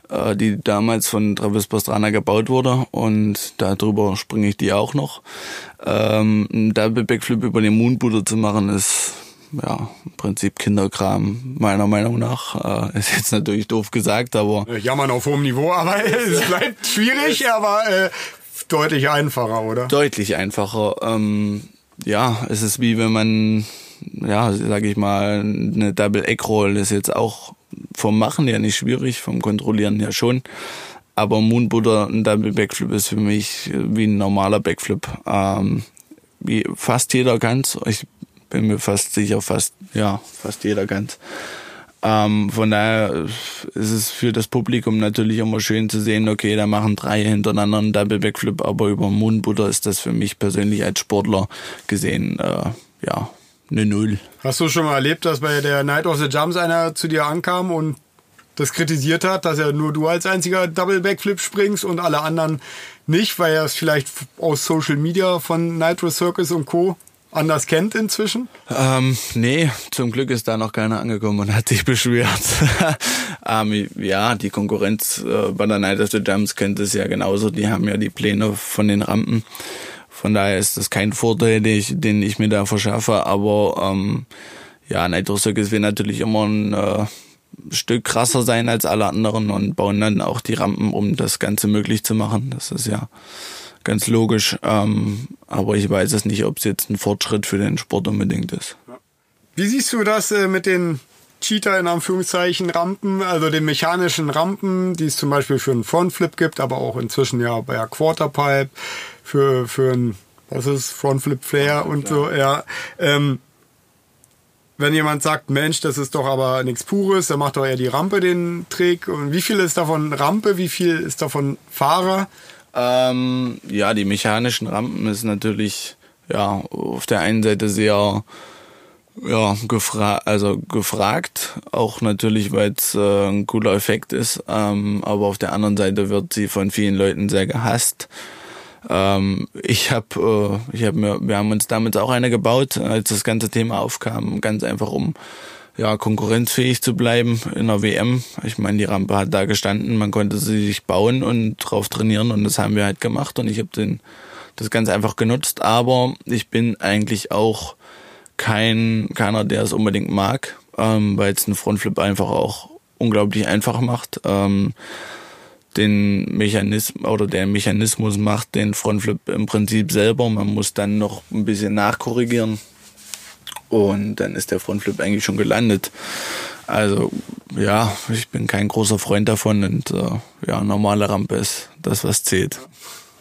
äh, die damals von Travis Pastrana gebaut wurde und darüber springe ich die auch noch. Ähm, ein Double Backflip über den Moonbooter zu machen ist ja, im Prinzip Kinderkram, meiner Meinung nach. Äh, ist jetzt natürlich doof gesagt, aber. Jammern auf hohem Niveau, aber es bleibt schwierig, aber äh, deutlich einfacher, oder? Deutlich einfacher. Ähm, ja, es ist wie wenn man, ja, sag ich mal, eine Double Egg Roll ist jetzt auch vom Machen her nicht schwierig, vom Kontrollieren her schon. Aber Moonbutter, ein Double Backflip ist für mich wie ein normaler Backflip. Ähm, wie fast jeder kann's. Ich bin mir fast sicher, fast, ja, fast jeder ganz. Ähm, von daher ist es für das Publikum natürlich immer schön zu sehen, okay, da machen drei hintereinander einen Double Backflip, aber über Moonbutter ist das für mich persönlich als Sportler gesehen, äh, ja, eine Null. Hast du schon mal erlebt, dass bei der Night of the Jumps einer zu dir ankam und das kritisiert hat, dass er nur du als einziger Double Backflip springst und alle anderen nicht, weil er es vielleicht aus Social Media von Nitro Circus und Co anders kennt inzwischen? Ähm, nee, zum Glück ist da noch keiner angekommen und hat sich beschwert. ähm, ja, die Konkurrenz äh, bei der Night of the Jumps kennt es ja genauso. Die haben ja die Pläne von den Rampen. Von daher ist das kein Vorteil, den ich, den ich mir da verschaffe. Aber ähm, ja, Nitro Circus will natürlich immer ein äh, Stück krasser sein als alle anderen und bauen dann auch die Rampen, um das Ganze möglich zu machen. Das ist ja ganz logisch. Ähm, aber ich weiß es nicht, ob es jetzt ein Fortschritt für den Sport unbedingt ist. Wie siehst du das äh, mit den Cheater in Anführungszeichen Rampen, also den mechanischen Rampen, die es zum Beispiel für einen Frontflip gibt, aber auch inzwischen ja bei der Quarterpipe für, für ein, was ist, Frontflip ja, und so, ja. Ähm, wenn jemand sagt, Mensch, das ist doch aber nichts Pures, dann macht doch eher die Rampe den Trick. Und wie viel ist davon Rampe, wie viel ist davon Fahrer? Ähm, ja, die mechanischen Rampen ist natürlich ja auf der einen Seite sehr ja, gefra also gefragt, auch natürlich, weil es äh, ein cooler Effekt ist, ähm, aber auf der anderen Seite wird sie von vielen Leuten sehr gehasst. Ähm, ich habe, äh, ich habe mir, wir haben uns damit auch eine gebaut, als das ganze Thema aufkam, ganz einfach um ja, konkurrenzfähig zu bleiben in der WM. Ich meine, die Rampe hat da gestanden, man konnte sie sich bauen und drauf trainieren und das haben wir halt gemacht und ich habe den das ganz einfach genutzt, aber ich bin eigentlich auch kein keiner, der es unbedingt mag. ähm, weil es einen Frontflip einfach auch unglaublich einfach macht. Ähm, den Mechanismus oder der Mechanismus macht den Frontflip im Prinzip selber. Man muss dann noch ein bisschen nachkorrigieren und dann ist der Frontflip eigentlich schon gelandet. Also ja, ich bin kein großer Freund davon und äh, ja, normale Rampe ist das, was zählt.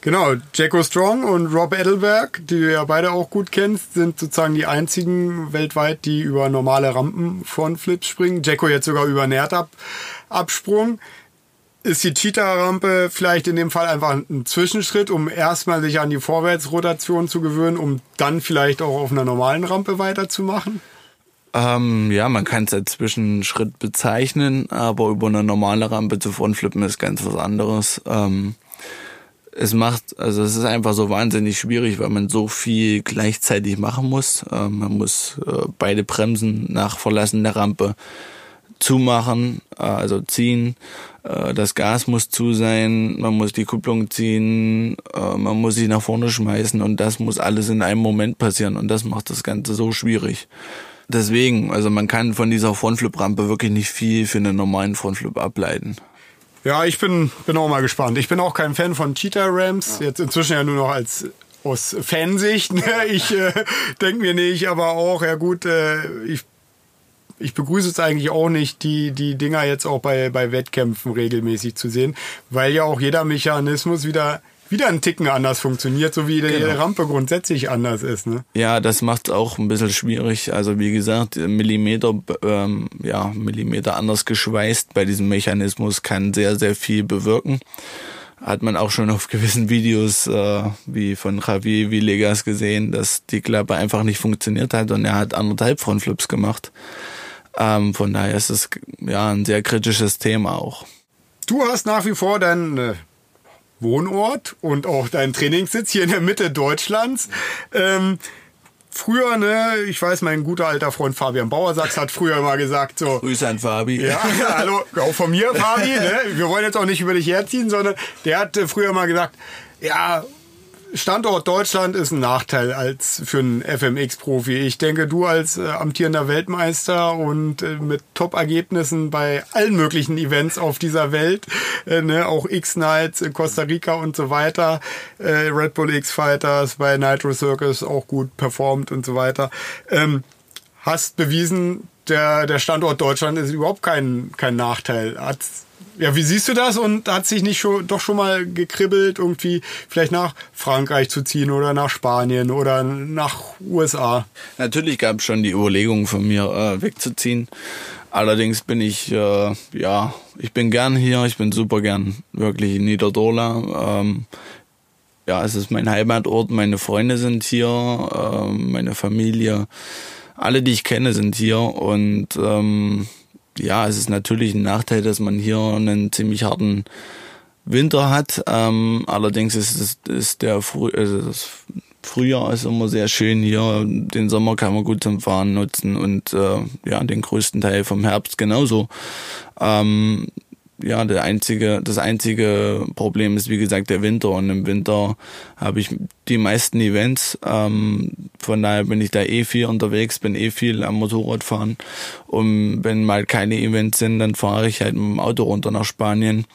Genau, Jacko Strong und Rob Edelberg, die du ja beide auch gut kennst, sind sozusagen die einzigen weltweit, die über normale Rampen Frontflips springen. Jacko jetzt sogar über Nerdab-Absprung. Ist die Cheetah-Rampe vielleicht in dem Fall einfach ein Zwischenschritt, um erstmal sich an die Vorwärtsrotation zu gewöhnen, um dann vielleicht auch auf einer normalen Rampe weiterzumachen? Ähm, ja, man kann es als Zwischenschritt bezeichnen, aber über eine normale Rampe zu Frontflippen ist ganz was anderes. Ähm, es macht, also es ist einfach so wahnsinnig schwierig, weil man so viel gleichzeitig machen muss. Äh, man muss äh, beide Bremsen nach Verlassen der Rampe zumachen, äh, also ziehen. Äh, das Gas muss zu sein, man muss die Kupplung ziehen, äh, man muss sich nach vorne schmeißen und das muss alles in einem Moment passieren und das macht das Ganze so schwierig. Deswegen, also man kann von dieser Frontflip-Rampe wirklich nicht viel für einen normalen Frontflip ableiten. Ja, ich bin, bin auch mal gespannt. Ich bin auch kein Fan von Cheetah Rams. Ja. Jetzt inzwischen ja nur noch als aus Fansicht. Ne? Ich äh, denke mir nicht, aber auch, ja gut, äh, ich, ich begrüße es eigentlich auch nicht, die, die Dinger jetzt auch bei, bei Wettkämpfen regelmäßig zu sehen, weil ja auch jeder Mechanismus wieder wieder ein Ticken anders funktioniert, so wie die genau. Rampe grundsätzlich anders ist. Ne? Ja, das macht es auch ein bisschen schwierig. Also wie gesagt, Millimeter, ähm, ja, Millimeter anders geschweißt bei diesem Mechanismus kann sehr, sehr viel bewirken. Hat man auch schon auf gewissen Videos äh, wie von Javier Villegas gesehen, dass die Klappe einfach nicht funktioniert hat und er hat anderthalb Frontflips gemacht. Ähm, von daher ist es ja ein sehr kritisches Thema auch. Du hast nach wie vor dein äh, Wohnort und auch dein Trainingssitz hier in der Mitte Deutschlands. Ähm, früher, ne, ich weiß, mein guter alter Freund Fabian Bauersachs hat früher mal gesagt so. Grüße an Fabi. Ja, hallo, auch von mir, Fabi, ne? Wir wollen jetzt auch nicht über dich herziehen, sondern der hat früher mal gesagt, ja, Standort Deutschland ist ein Nachteil als für einen FMX-Profi. Ich denke, du als äh, amtierender Weltmeister und äh, mit Top-Ergebnissen bei allen möglichen Events auf dieser Welt, äh, ne, auch X-Nights in Costa Rica und so weiter, äh, Red Bull X-Fighters bei Nitro Circus auch gut performt und so weiter, ähm, hast bewiesen, der, der Standort Deutschland ist überhaupt kein, kein Nachteil. Hat's ja, wie siehst du das? Und hat sich nicht schon, doch schon mal gekribbelt, irgendwie vielleicht nach Frankreich zu ziehen oder nach Spanien oder nach USA? Natürlich gab es schon die Überlegung von mir, äh, wegzuziehen. Allerdings bin ich, äh, ja, ich bin gern hier, ich bin super gern wirklich in Niederdorla. Ähm, ja, es ist mein Heimatort, meine Freunde sind hier, äh, meine Familie, alle, die ich kenne, sind hier und ähm, ja, es ist natürlich ein Nachteil, dass man hier einen ziemlich harten Winter hat. Ähm, allerdings ist, es, ist der Früh, also das Frühjahr ist immer sehr schön hier. Den Sommer kann man gut zum Fahren nutzen und äh, ja, den größten Teil vom Herbst genauso. Ähm, ja, der einzige, das einzige Problem ist, wie gesagt, der Winter. Und im Winter habe ich die meisten Events. Ähm, von daher bin ich da eh viel unterwegs, bin eh viel am Motorradfahren. Und wenn mal keine Events sind, dann fahre ich halt mit dem Auto runter nach Spanien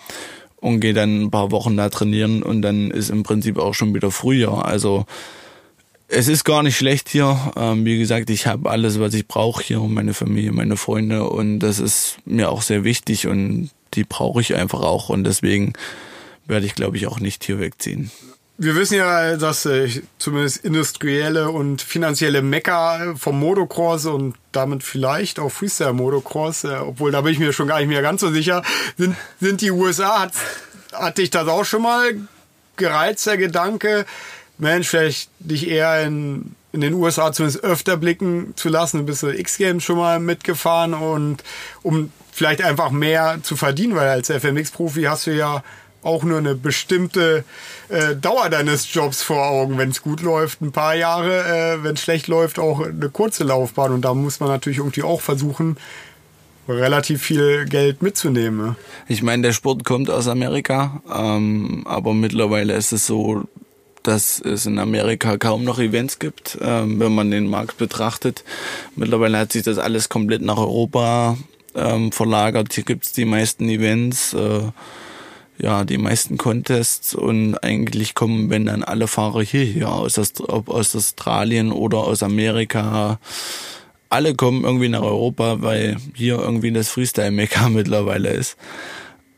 und gehe dann ein paar Wochen da trainieren und dann ist im Prinzip auch schon wieder Frühjahr. Also es ist gar nicht schlecht hier. Ähm, wie gesagt, ich habe alles, was ich brauche hier, meine Familie, meine Freunde und das ist mir auch sehr wichtig und die brauche ich einfach auch und deswegen werde ich, glaube ich, auch nicht hier wegziehen. Wir wissen ja, dass äh, zumindest industrielle und finanzielle Mecker vom Motocross und damit vielleicht auch Freestyle Motocross, äh, obwohl da bin ich mir schon gar nicht mehr ganz so sicher, sind, sind die USA. Hat, hat dich das auch schon mal gereizt, der Gedanke, Mensch, vielleicht dich eher in, in den USA zumindest öfter blicken zu lassen. Du bist X-Games schon mal mitgefahren und um vielleicht einfach mehr zu verdienen, weil als FMX-Profi hast du ja auch nur eine bestimmte äh, Dauer deines Jobs vor Augen. Wenn es gut läuft, ein paar Jahre, äh, wenn es schlecht läuft, auch eine kurze Laufbahn. Und da muss man natürlich irgendwie auch versuchen, relativ viel Geld mitzunehmen. Ich meine, der Sport kommt aus Amerika, ähm, aber mittlerweile ist es so, dass es in Amerika kaum noch Events gibt, ähm, wenn man den Markt betrachtet. Mittlerweile hat sich das alles komplett nach Europa ähm, verlagert. Hier gibt's die meisten Events, äh, ja, die meisten Contests und eigentlich kommen, wenn dann alle Fahrer hierher aus, ob aus Australien oder aus Amerika, alle kommen irgendwie nach Europa, weil hier irgendwie das Freestyle-Mekka mittlerweile ist.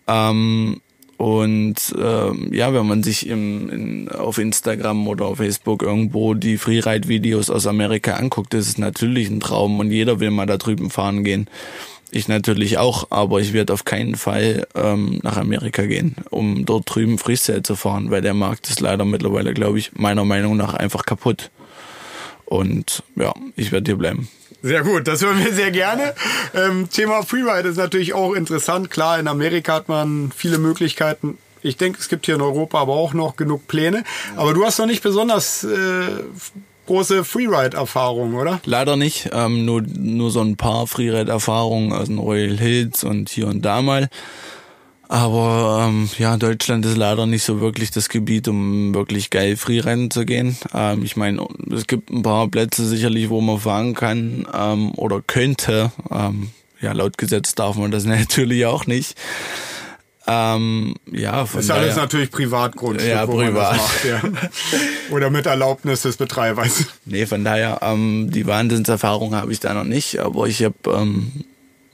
Ähm, und ähm, ja, wenn man sich im, in, auf Instagram oder auf Facebook irgendwo die Freeride-Videos aus Amerika anguckt, ist es natürlich ein Traum und jeder will mal da drüben fahren gehen. Ich natürlich auch, aber ich werde auf keinen Fall ähm, nach Amerika gehen, um dort drüben Freestyle zu fahren, weil der Markt ist leider mittlerweile, glaube ich, meiner Meinung nach einfach kaputt. Und ja, ich werde hier bleiben. Sehr gut, das hören wir sehr gerne. Ähm, Thema Freeride ist natürlich auch interessant. Klar, in Amerika hat man viele Möglichkeiten. Ich denke, es gibt hier in Europa aber auch noch genug Pläne. Aber du hast noch nicht besonders äh, große Freeride-Erfahrungen, oder? Leider nicht. Ähm, nur, nur so ein paar Freeride-Erfahrungen aus den Royal Hills und hier und da mal. Aber ähm, ja, Deutschland ist leider nicht so wirklich das Gebiet, um wirklich geil Freerennen zu gehen. Ähm, ich meine, es gibt ein paar Plätze sicherlich, wo man fahren kann ähm, oder könnte. Ähm, ja, laut Gesetz darf man das natürlich auch nicht. Ähm, ja, von das ist alles natürlich Privatgrund. Ja, privat. Macht, ja. Oder mit Erlaubnis des Betreibers. Nee, von daher, ähm, die Wahnsinnserfahrung habe ich da noch nicht, aber ich habe, ähm,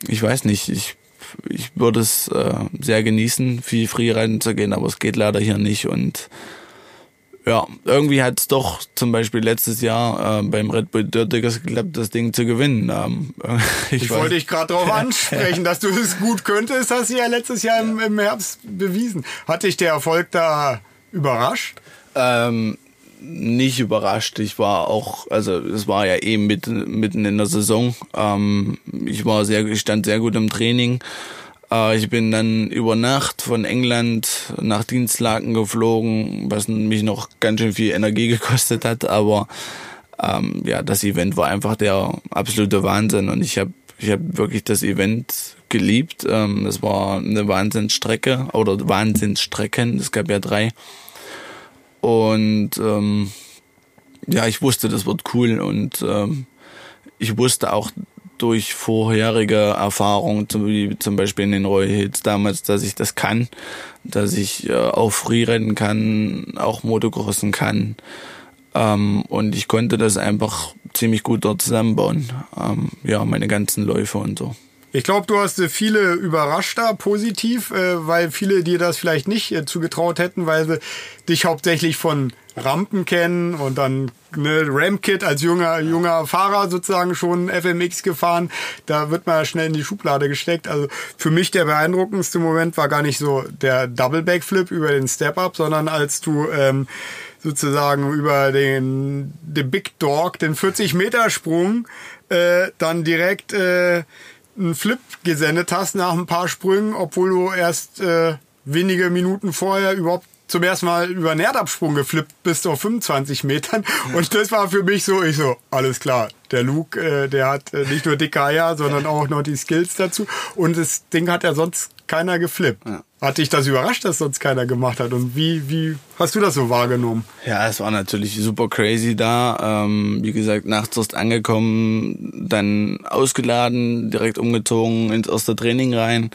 ich weiß nicht, ich ich würde es äh, sehr genießen, viel Freerennen zu gehen, aber es geht leider hier nicht und ja, irgendwie hat es doch zum Beispiel letztes Jahr äh, beim Red Bull Dirtigers geklappt, das Ding zu gewinnen. Ähm, ich, ich wollte dich gerade darauf ansprechen, dass du es gut könntest, hast du ja letztes Jahr im, im Herbst bewiesen. Hat dich der Erfolg da überrascht? Ähm, nicht überrascht. Ich war auch, also es war ja eben mitten, mitten in der Saison. Ähm, ich war sehr, ich stand sehr gut im Training. Äh, ich bin dann über Nacht von England nach Dienstlaken geflogen, was mich noch ganz schön viel Energie gekostet hat. Aber ähm, ja, das Event war einfach der absolute Wahnsinn und ich habe ich hab wirklich das Event geliebt. Ähm, es war eine Wahnsinnsstrecke oder Wahnsinnsstrecken. Es gab ja drei. Und ähm, ja, ich wusste, das wird cool und ähm, ich wusste auch durch vorherige Erfahrungen, wie zum Beispiel in den Royal Hits damals, dass ich das kann, dass ich äh, auch Freerennen kann, auch Motocrossen kann. Ähm, und ich konnte das einfach ziemlich gut dort zusammenbauen. Ähm, ja, meine ganzen Läufe und so. Ich glaube, du hast viele überrascht da positiv, äh, weil viele dir das vielleicht nicht äh, zugetraut hätten, weil sie dich hauptsächlich von Rampen kennen und dann ne, Ramkit als junger junger Fahrer sozusagen schon FMX gefahren. Da wird man schnell in die Schublade gesteckt. Also für mich der beeindruckendste Moment war gar nicht so der Double Backflip über den Step Up, sondern als du ähm, sozusagen über den, den Big Dog, den 40 Meter Sprung, äh, dann direkt äh, einen Flip gesendet hast nach ein paar Sprüngen, obwohl du erst äh, wenige Minuten vorher überhaupt zum ersten Mal über einen Erdabsprung geflippt bist auf 25 Metern. Und das war für mich so, ich so, alles klar. Der Luke, äh, der hat äh, nicht nur dicke Eier, sondern auch noch die Skills dazu. Und das Ding hat ja sonst keiner geflippt. Ja. Hat dich das überrascht, dass sonst keiner gemacht hat? Und wie, wie hast du das so wahrgenommen? Ja, es war natürlich super crazy da. Ähm, wie gesagt, nachts erst angekommen, dann ausgeladen, direkt umgezogen ins erste Training rein.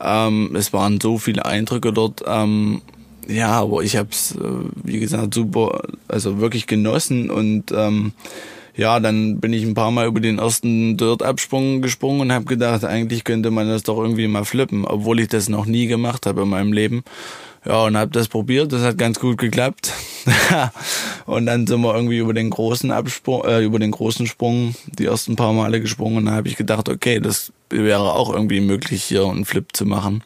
Ähm, es waren so viele Eindrücke dort. Ähm, ja, aber ich habe es, äh, wie gesagt, super, also wirklich genossen und ähm, ja, dann bin ich ein paar Mal über den ersten Dirt-Absprung gesprungen und habe gedacht, eigentlich könnte man das doch irgendwie mal flippen, obwohl ich das noch nie gemacht habe in meinem Leben. Ja, und habe das probiert, das hat ganz gut geklappt. und dann sind wir irgendwie über den großen Absprung, äh, über den großen Sprung die ersten paar Male gesprungen und da habe ich gedacht, okay, das wäre auch irgendwie möglich, hier einen Flip zu machen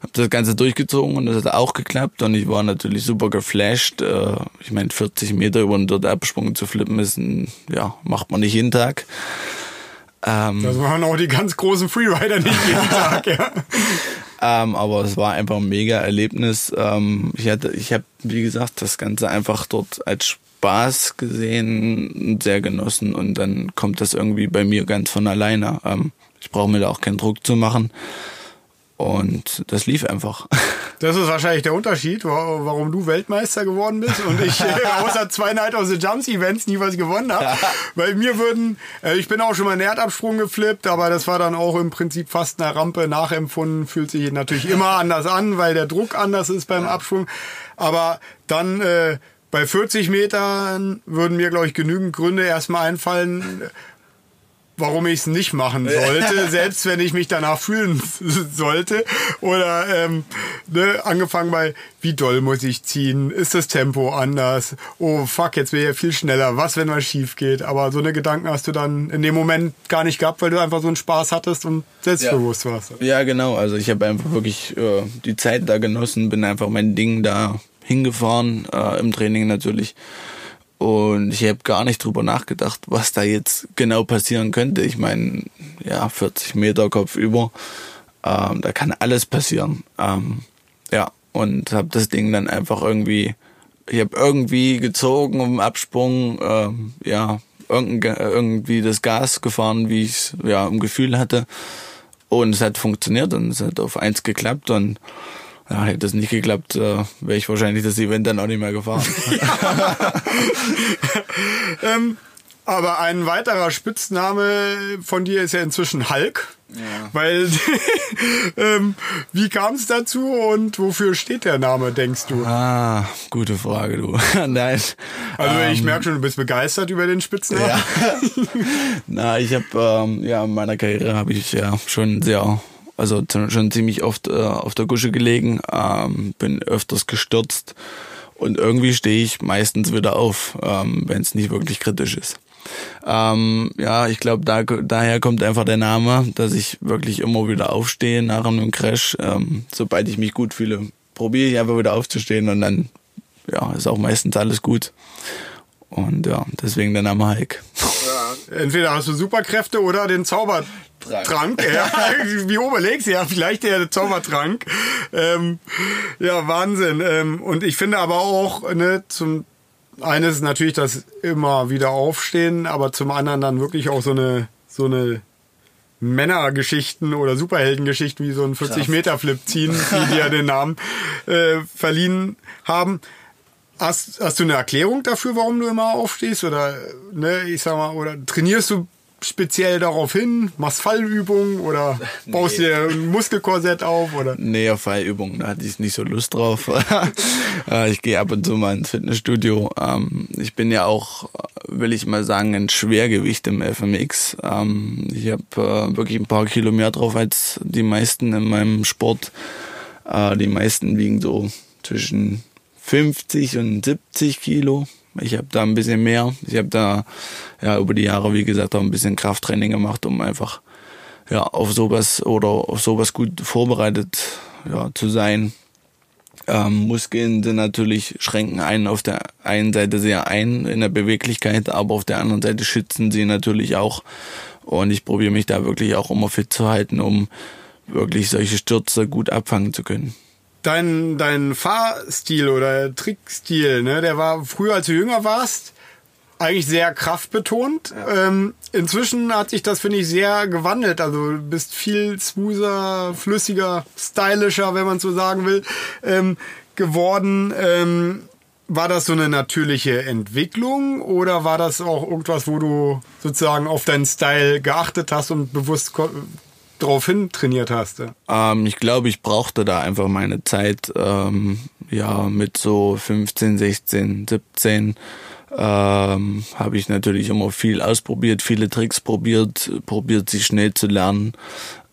habe das Ganze durchgezogen und das hat auch geklappt und ich war natürlich super geflasht. Äh, ich meine, 40 Meter über einen dort Absprung zu flippen ist ein, ja, macht man nicht jeden Tag. Ähm, das machen auch die ganz großen Freerider nicht jeden Tag, ja. ähm, aber es war einfach ein mega Erlebnis. Ähm, ich hatte, ich habe, wie gesagt, das Ganze einfach dort als Spaß gesehen und sehr genossen und dann kommt das irgendwie bei mir ganz von alleine. Ähm, ich brauche mir da auch keinen Druck zu machen. Und das lief einfach. Das ist wahrscheinlich der Unterschied, warum du Weltmeister geworden bist und ich außer zwei Night of the Jumps Events nie was gewonnen habe. Weil mir würden, äh, ich bin auch schon mal einen Erdabsprung geflippt, aber das war dann auch im Prinzip fast eine Rampe nachempfunden. Fühlt sich natürlich immer anders an, weil der Druck anders ist beim Absprung. Aber dann äh, bei 40 Metern würden mir, glaube ich, genügend Gründe erstmal einfallen, warum ich es nicht machen sollte, selbst wenn ich mich danach fühlen sollte. Oder ähm, ne, angefangen bei, wie doll muss ich ziehen? Ist das Tempo anders? Oh fuck, jetzt wäre ja viel schneller. Was, wenn was schief geht? Aber so eine Gedanken hast du dann in dem Moment gar nicht gehabt, weil du einfach so einen Spaß hattest und selbstbewusst ja. warst. Ja, genau. Also ich habe einfach wirklich äh, die Zeit da genossen, bin einfach mein Ding da hingefahren, äh, im Training natürlich. Und ich habe gar nicht drüber nachgedacht, was da jetzt genau passieren könnte. Ich meine, ja, 40 Meter Kopf über, ähm, da kann alles passieren. Ähm, ja, und habe das Ding dann einfach irgendwie, ich habe irgendwie gezogen um Absprung, ähm, ja, irgendwie das Gas gefahren, wie ich es ja im Gefühl hatte. Und es hat funktioniert und es hat auf eins geklappt und ja, hätte das nicht geklappt, äh, wäre ich wahrscheinlich das Event dann auch nicht mehr gefahren. ähm, aber ein weiterer Spitzname von dir ist ja inzwischen Hulk. Ja. Weil, ähm, wie kam es dazu und wofür steht der Name, denkst du? Ah, gute Frage, du. Nein. Also ich ähm, merke schon, du bist begeistert über den Spitznamen. Ja. Na, ich habe ähm, ja in meiner Karriere habe ich ja schon sehr also schon ziemlich oft äh, auf der Gusche gelegen, ähm, bin öfters gestürzt und irgendwie stehe ich meistens wieder auf, ähm, wenn es nicht wirklich kritisch ist. Ähm, ja, ich glaube, da, daher kommt einfach der Name, dass ich wirklich immer wieder aufstehe nach einem Crash. Ähm, sobald ich mich gut fühle, probiere ich einfach wieder aufzustehen und dann ja, ist auch meistens alles gut. Und ja, deswegen der Name Hulk. Ja, entweder hast du Superkräfte oder den Zauber Trank. Trank, ja. Wie Obelix, ja, vielleicht der Zaubertrank. Ähm, ja, Wahnsinn. Ähm, und ich finde aber auch, ne, zum eines natürlich das immer wieder aufstehen, aber zum anderen dann wirklich auch so eine, so eine Männergeschichten oder Superheldengeschichten wie so ein 40-Meter-Flip ziehen, die dir den Namen äh, verliehen haben. Hast, hast du eine Erklärung dafür, warum du immer aufstehst? Oder, ne, ich sag mal, oder trainierst du speziell darauf hin? Machst Fallübungen oder baust nee. dir ein Muskelkorsett auf? Oder? Nee, auf Fallübungen, da hatte ich nicht so Lust drauf. Äh, ich gehe ab und zu mal ins Fitnessstudio. Ähm, ich bin ja auch, will ich mal sagen, ein Schwergewicht im FMX. Ähm, ich habe äh, wirklich ein paar Kilo mehr drauf als die meisten in meinem Sport. Äh, die meisten wiegen so zwischen 50 und 70 Kilo. Ich habe da ein bisschen mehr. Ich habe da ja über die Jahre, wie gesagt, auch ein bisschen Krafttraining gemacht, um einfach ja auf sowas oder auf sowas gut vorbereitet ja, zu sein. Ähm, Muskeln sind natürlich schränken einen auf der einen Seite sehr ein in der Beweglichkeit, aber auf der anderen Seite schützen sie natürlich auch. Und ich probiere mich da wirklich auch immer fit zu halten, um wirklich solche Stürze gut abfangen zu können dein, dein Fahrstil oder Trickstil, ne, der war früher, als du jünger warst, eigentlich sehr kraftbetont. Ja. Ähm, inzwischen hat sich das, finde ich, sehr gewandelt. Also du bist viel smoother, flüssiger, stylischer, wenn man so sagen will, ähm, geworden. Ähm, war das so eine natürliche Entwicklung oder war das auch irgendwas, wo du sozusagen auf deinen Style geachtet hast und bewusst drauf hin trainiert hast? Ähm, ich glaube, ich brauchte da einfach meine Zeit, ähm, ja, mit so 15, 16, 17 ähm, habe ich natürlich immer viel ausprobiert, viele Tricks probiert, probiert sie schnell zu lernen.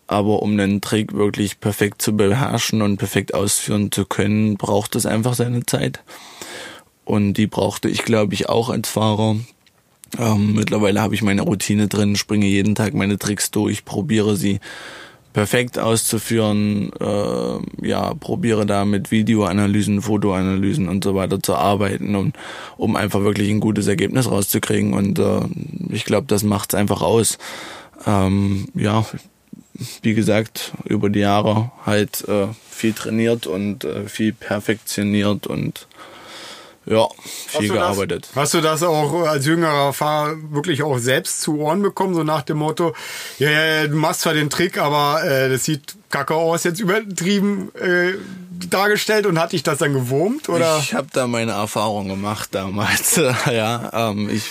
Aber um einen Trick wirklich perfekt zu beherrschen und perfekt ausführen zu können, braucht es einfach seine Zeit. Und die brauchte ich, glaube ich, auch als Fahrer. Ähm, mittlerweile habe ich meine Routine drin, springe jeden Tag meine Tricks durch, probiere sie perfekt auszuführen, äh, ja, probiere da mit Videoanalysen, Fotoanalysen und so weiter zu arbeiten, um, um einfach wirklich ein gutes Ergebnis rauszukriegen. Und äh, ich glaube, das macht's einfach aus. Ähm, ja, wie gesagt, über die Jahre halt äh, viel trainiert und äh, viel perfektioniert und ja, viel hast gearbeitet. Das, hast du das auch als jüngerer Fahrer wirklich auch selbst zu Ohren bekommen, so nach dem Motto, ja, ja du machst zwar den Trick, aber äh, das sieht kacke aus, jetzt übertrieben äh, dargestellt und hat dich das dann gewurmt? Oder? Ich habe da meine Erfahrung gemacht damals. ja, ähm, ich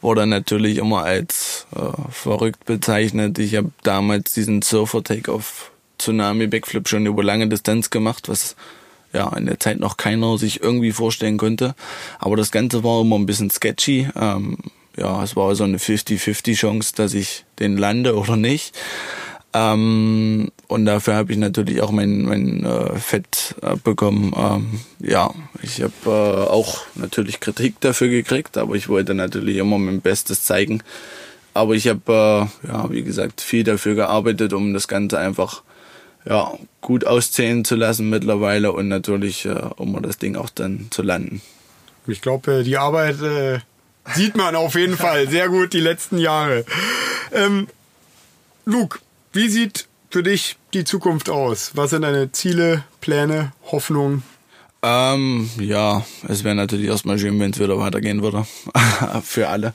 wurde natürlich immer als äh, verrückt bezeichnet. Ich habe damals diesen Surfer-Take-Off Tsunami Backflip schon über lange Distanz gemacht, was ja in der Zeit noch keiner sich irgendwie vorstellen konnte. Aber das Ganze war immer ein bisschen sketchy. Ähm, ja, es war so eine 50-50 Chance, dass ich den lande oder nicht. Ähm, und dafür habe ich natürlich auch mein, mein äh, Fett äh, bekommen. Ähm, ja, ich habe äh, auch natürlich Kritik dafür gekriegt, aber ich wollte natürlich immer mein Bestes zeigen. Aber ich habe, äh, ja, wie gesagt, viel dafür gearbeitet, um das Ganze einfach ja, gut auszählen zu lassen mittlerweile und natürlich, äh, um das Ding auch dann zu landen. Ich glaube, äh, die Arbeit äh, sieht man auf jeden Fall sehr gut die letzten Jahre. Ähm, Luke, wie sieht für dich die Zukunft aus? Was sind deine Ziele, Pläne, Hoffnungen? Ähm, ja, es wäre natürlich erstmal schön, wenn es wieder weitergehen würde. für alle.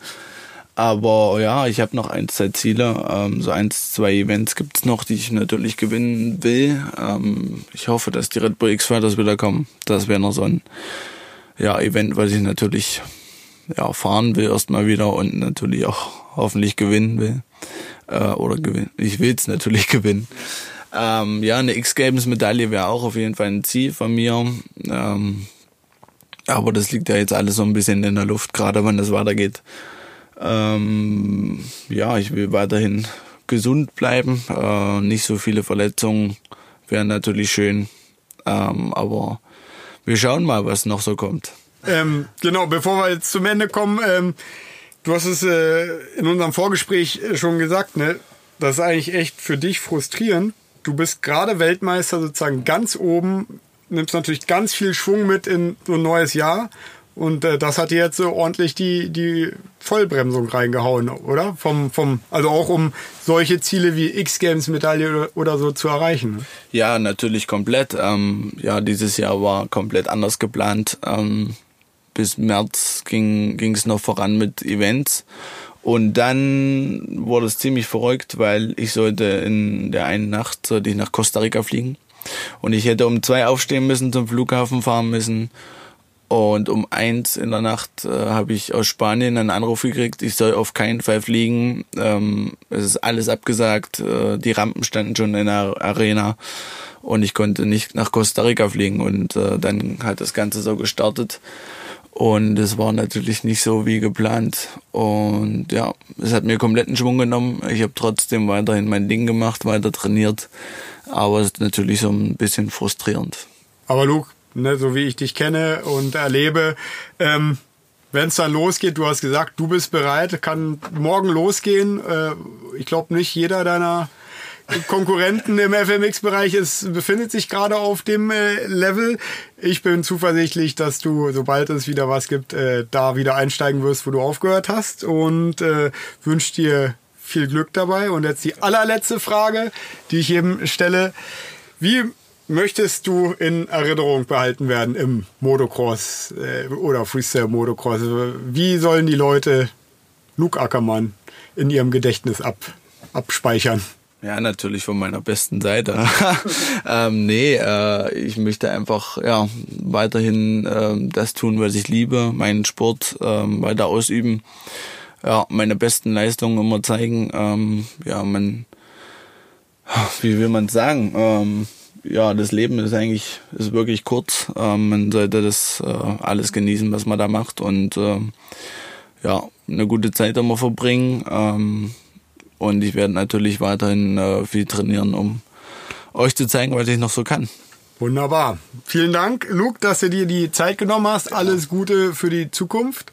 Aber ja, ich habe noch ein, zwei Ziele. Ähm, so eins, zwei Events gibt's noch, die ich natürlich gewinnen will. Ähm, ich hoffe, dass die Red Bull X-Fighters wieder kommen. Das wäre noch so ein ja, Event, was ich natürlich ja, fahren will erstmal wieder und natürlich auch hoffentlich gewinnen will. Äh, oder gewinnen. Ich will's natürlich gewinnen. Ähm, ja, eine X-Games-Medaille wäre auch auf jeden Fall ein Ziel von mir. Ähm, aber das liegt ja jetzt alles so ein bisschen in der Luft, gerade wenn das weitergeht. Ähm, ja, ich will weiterhin gesund bleiben. Äh, nicht so viele Verletzungen wären natürlich schön. Ähm, aber wir schauen mal, was noch so kommt. Ähm, genau, bevor wir jetzt zum Ende kommen, ähm, du hast es äh, in unserem Vorgespräch schon gesagt, ne? Das ist eigentlich echt für dich frustrierend. Du bist gerade Weltmeister sozusagen ganz oben, nimmst natürlich ganz viel Schwung mit in so ein neues Jahr und äh, das hat jetzt so ordentlich die, die Vollbremsung reingehauen, oder? Vom, vom, also auch um solche Ziele wie X-Games-Medaille oder, oder, so zu erreichen. Ne? Ja, natürlich komplett. Ähm, ja, dieses Jahr war komplett anders geplant. Ähm, bis März ging es noch voran mit Events. Und dann wurde es ziemlich verrückt, weil ich sollte in der einen Nacht sollte ich nach Costa Rica fliegen. Und ich hätte um zwei aufstehen müssen, zum Flughafen fahren müssen und um eins in der Nacht äh, habe ich aus Spanien einen Anruf gekriegt, ich soll auf keinen Fall fliegen. Ähm, es ist alles abgesagt. Äh, die Rampen standen schon in der Arena und ich konnte nicht nach Costa Rica fliegen. Und äh, dann hat das Ganze so gestartet. Und es war natürlich nicht so wie geplant. Und ja, es hat mir kompletten Schwung genommen. Ich habe trotzdem weiterhin mein Ding gemacht, weiter trainiert. Aber es ist natürlich so ein bisschen frustrierend. Aber Luke, ne, so wie ich dich kenne und erlebe. Ähm, Wenn es dann losgeht, du hast gesagt, du bist bereit, kann morgen losgehen. Äh, ich glaube nicht jeder deiner Konkurrenten im FMX-Bereich ist, befindet sich gerade auf dem äh, Level. Ich bin zuversichtlich, dass du, sobald es wieder was gibt, äh, da wieder einsteigen wirst, wo du aufgehört hast und äh, wünsche dir viel Glück dabei. Und jetzt die allerletzte Frage, die ich jedem stelle. Wie möchtest du in Erinnerung behalten werden im Motocross äh, oder Freestyle Motocross? Wie sollen die Leute Luke Ackermann in ihrem Gedächtnis ab, abspeichern? Ja, natürlich von meiner besten Seite. ähm, nee, äh, ich möchte einfach ja weiterhin äh, das tun, was ich liebe, meinen Sport äh, weiter ausüben, ja meine besten Leistungen immer zeigen. Ähm, ja, man, wie will man sagen? Ähm, ja, das Leben ist eigentlich ist wirklich kurz. Ähm, man sollte das äh, alles genießen, was man da macht und äh, ja, eine gute Zeit immer verbringen. Ähm, und ich werde natürlich weiterhin äh, viel trainieren, um euch zu zeigen, was ich noch so kann. Wunderbar. Vielen Dank, Luke, dass du dir die Zeit genommen hast. Alles Gute für die Zukunft.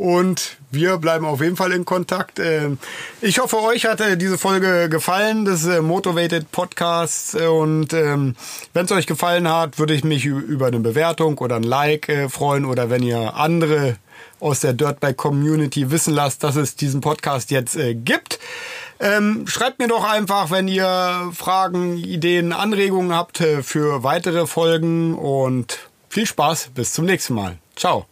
Und wir bleiben auf jeden Fall in Kontakt. Ähm, ich hoffe, euch hat äh, diese Folge gefallen, das äh, Motivated Podcast. Und ähm, wenn es euch gefallen hat, würde ich mich über eine Bewertung oder ein Like äh, freuen. Oder wenn ihr andere aus der Dirtbike Community wissen lasst, dass es diesen Podcast jetzt gibt. Ähm, schreibt mir doch einfach, wenn ihr Fragen, Ideen, Anregungen habt für weitere Folgen und viel Spaß. Bis zum nächsten Mal. Ciao.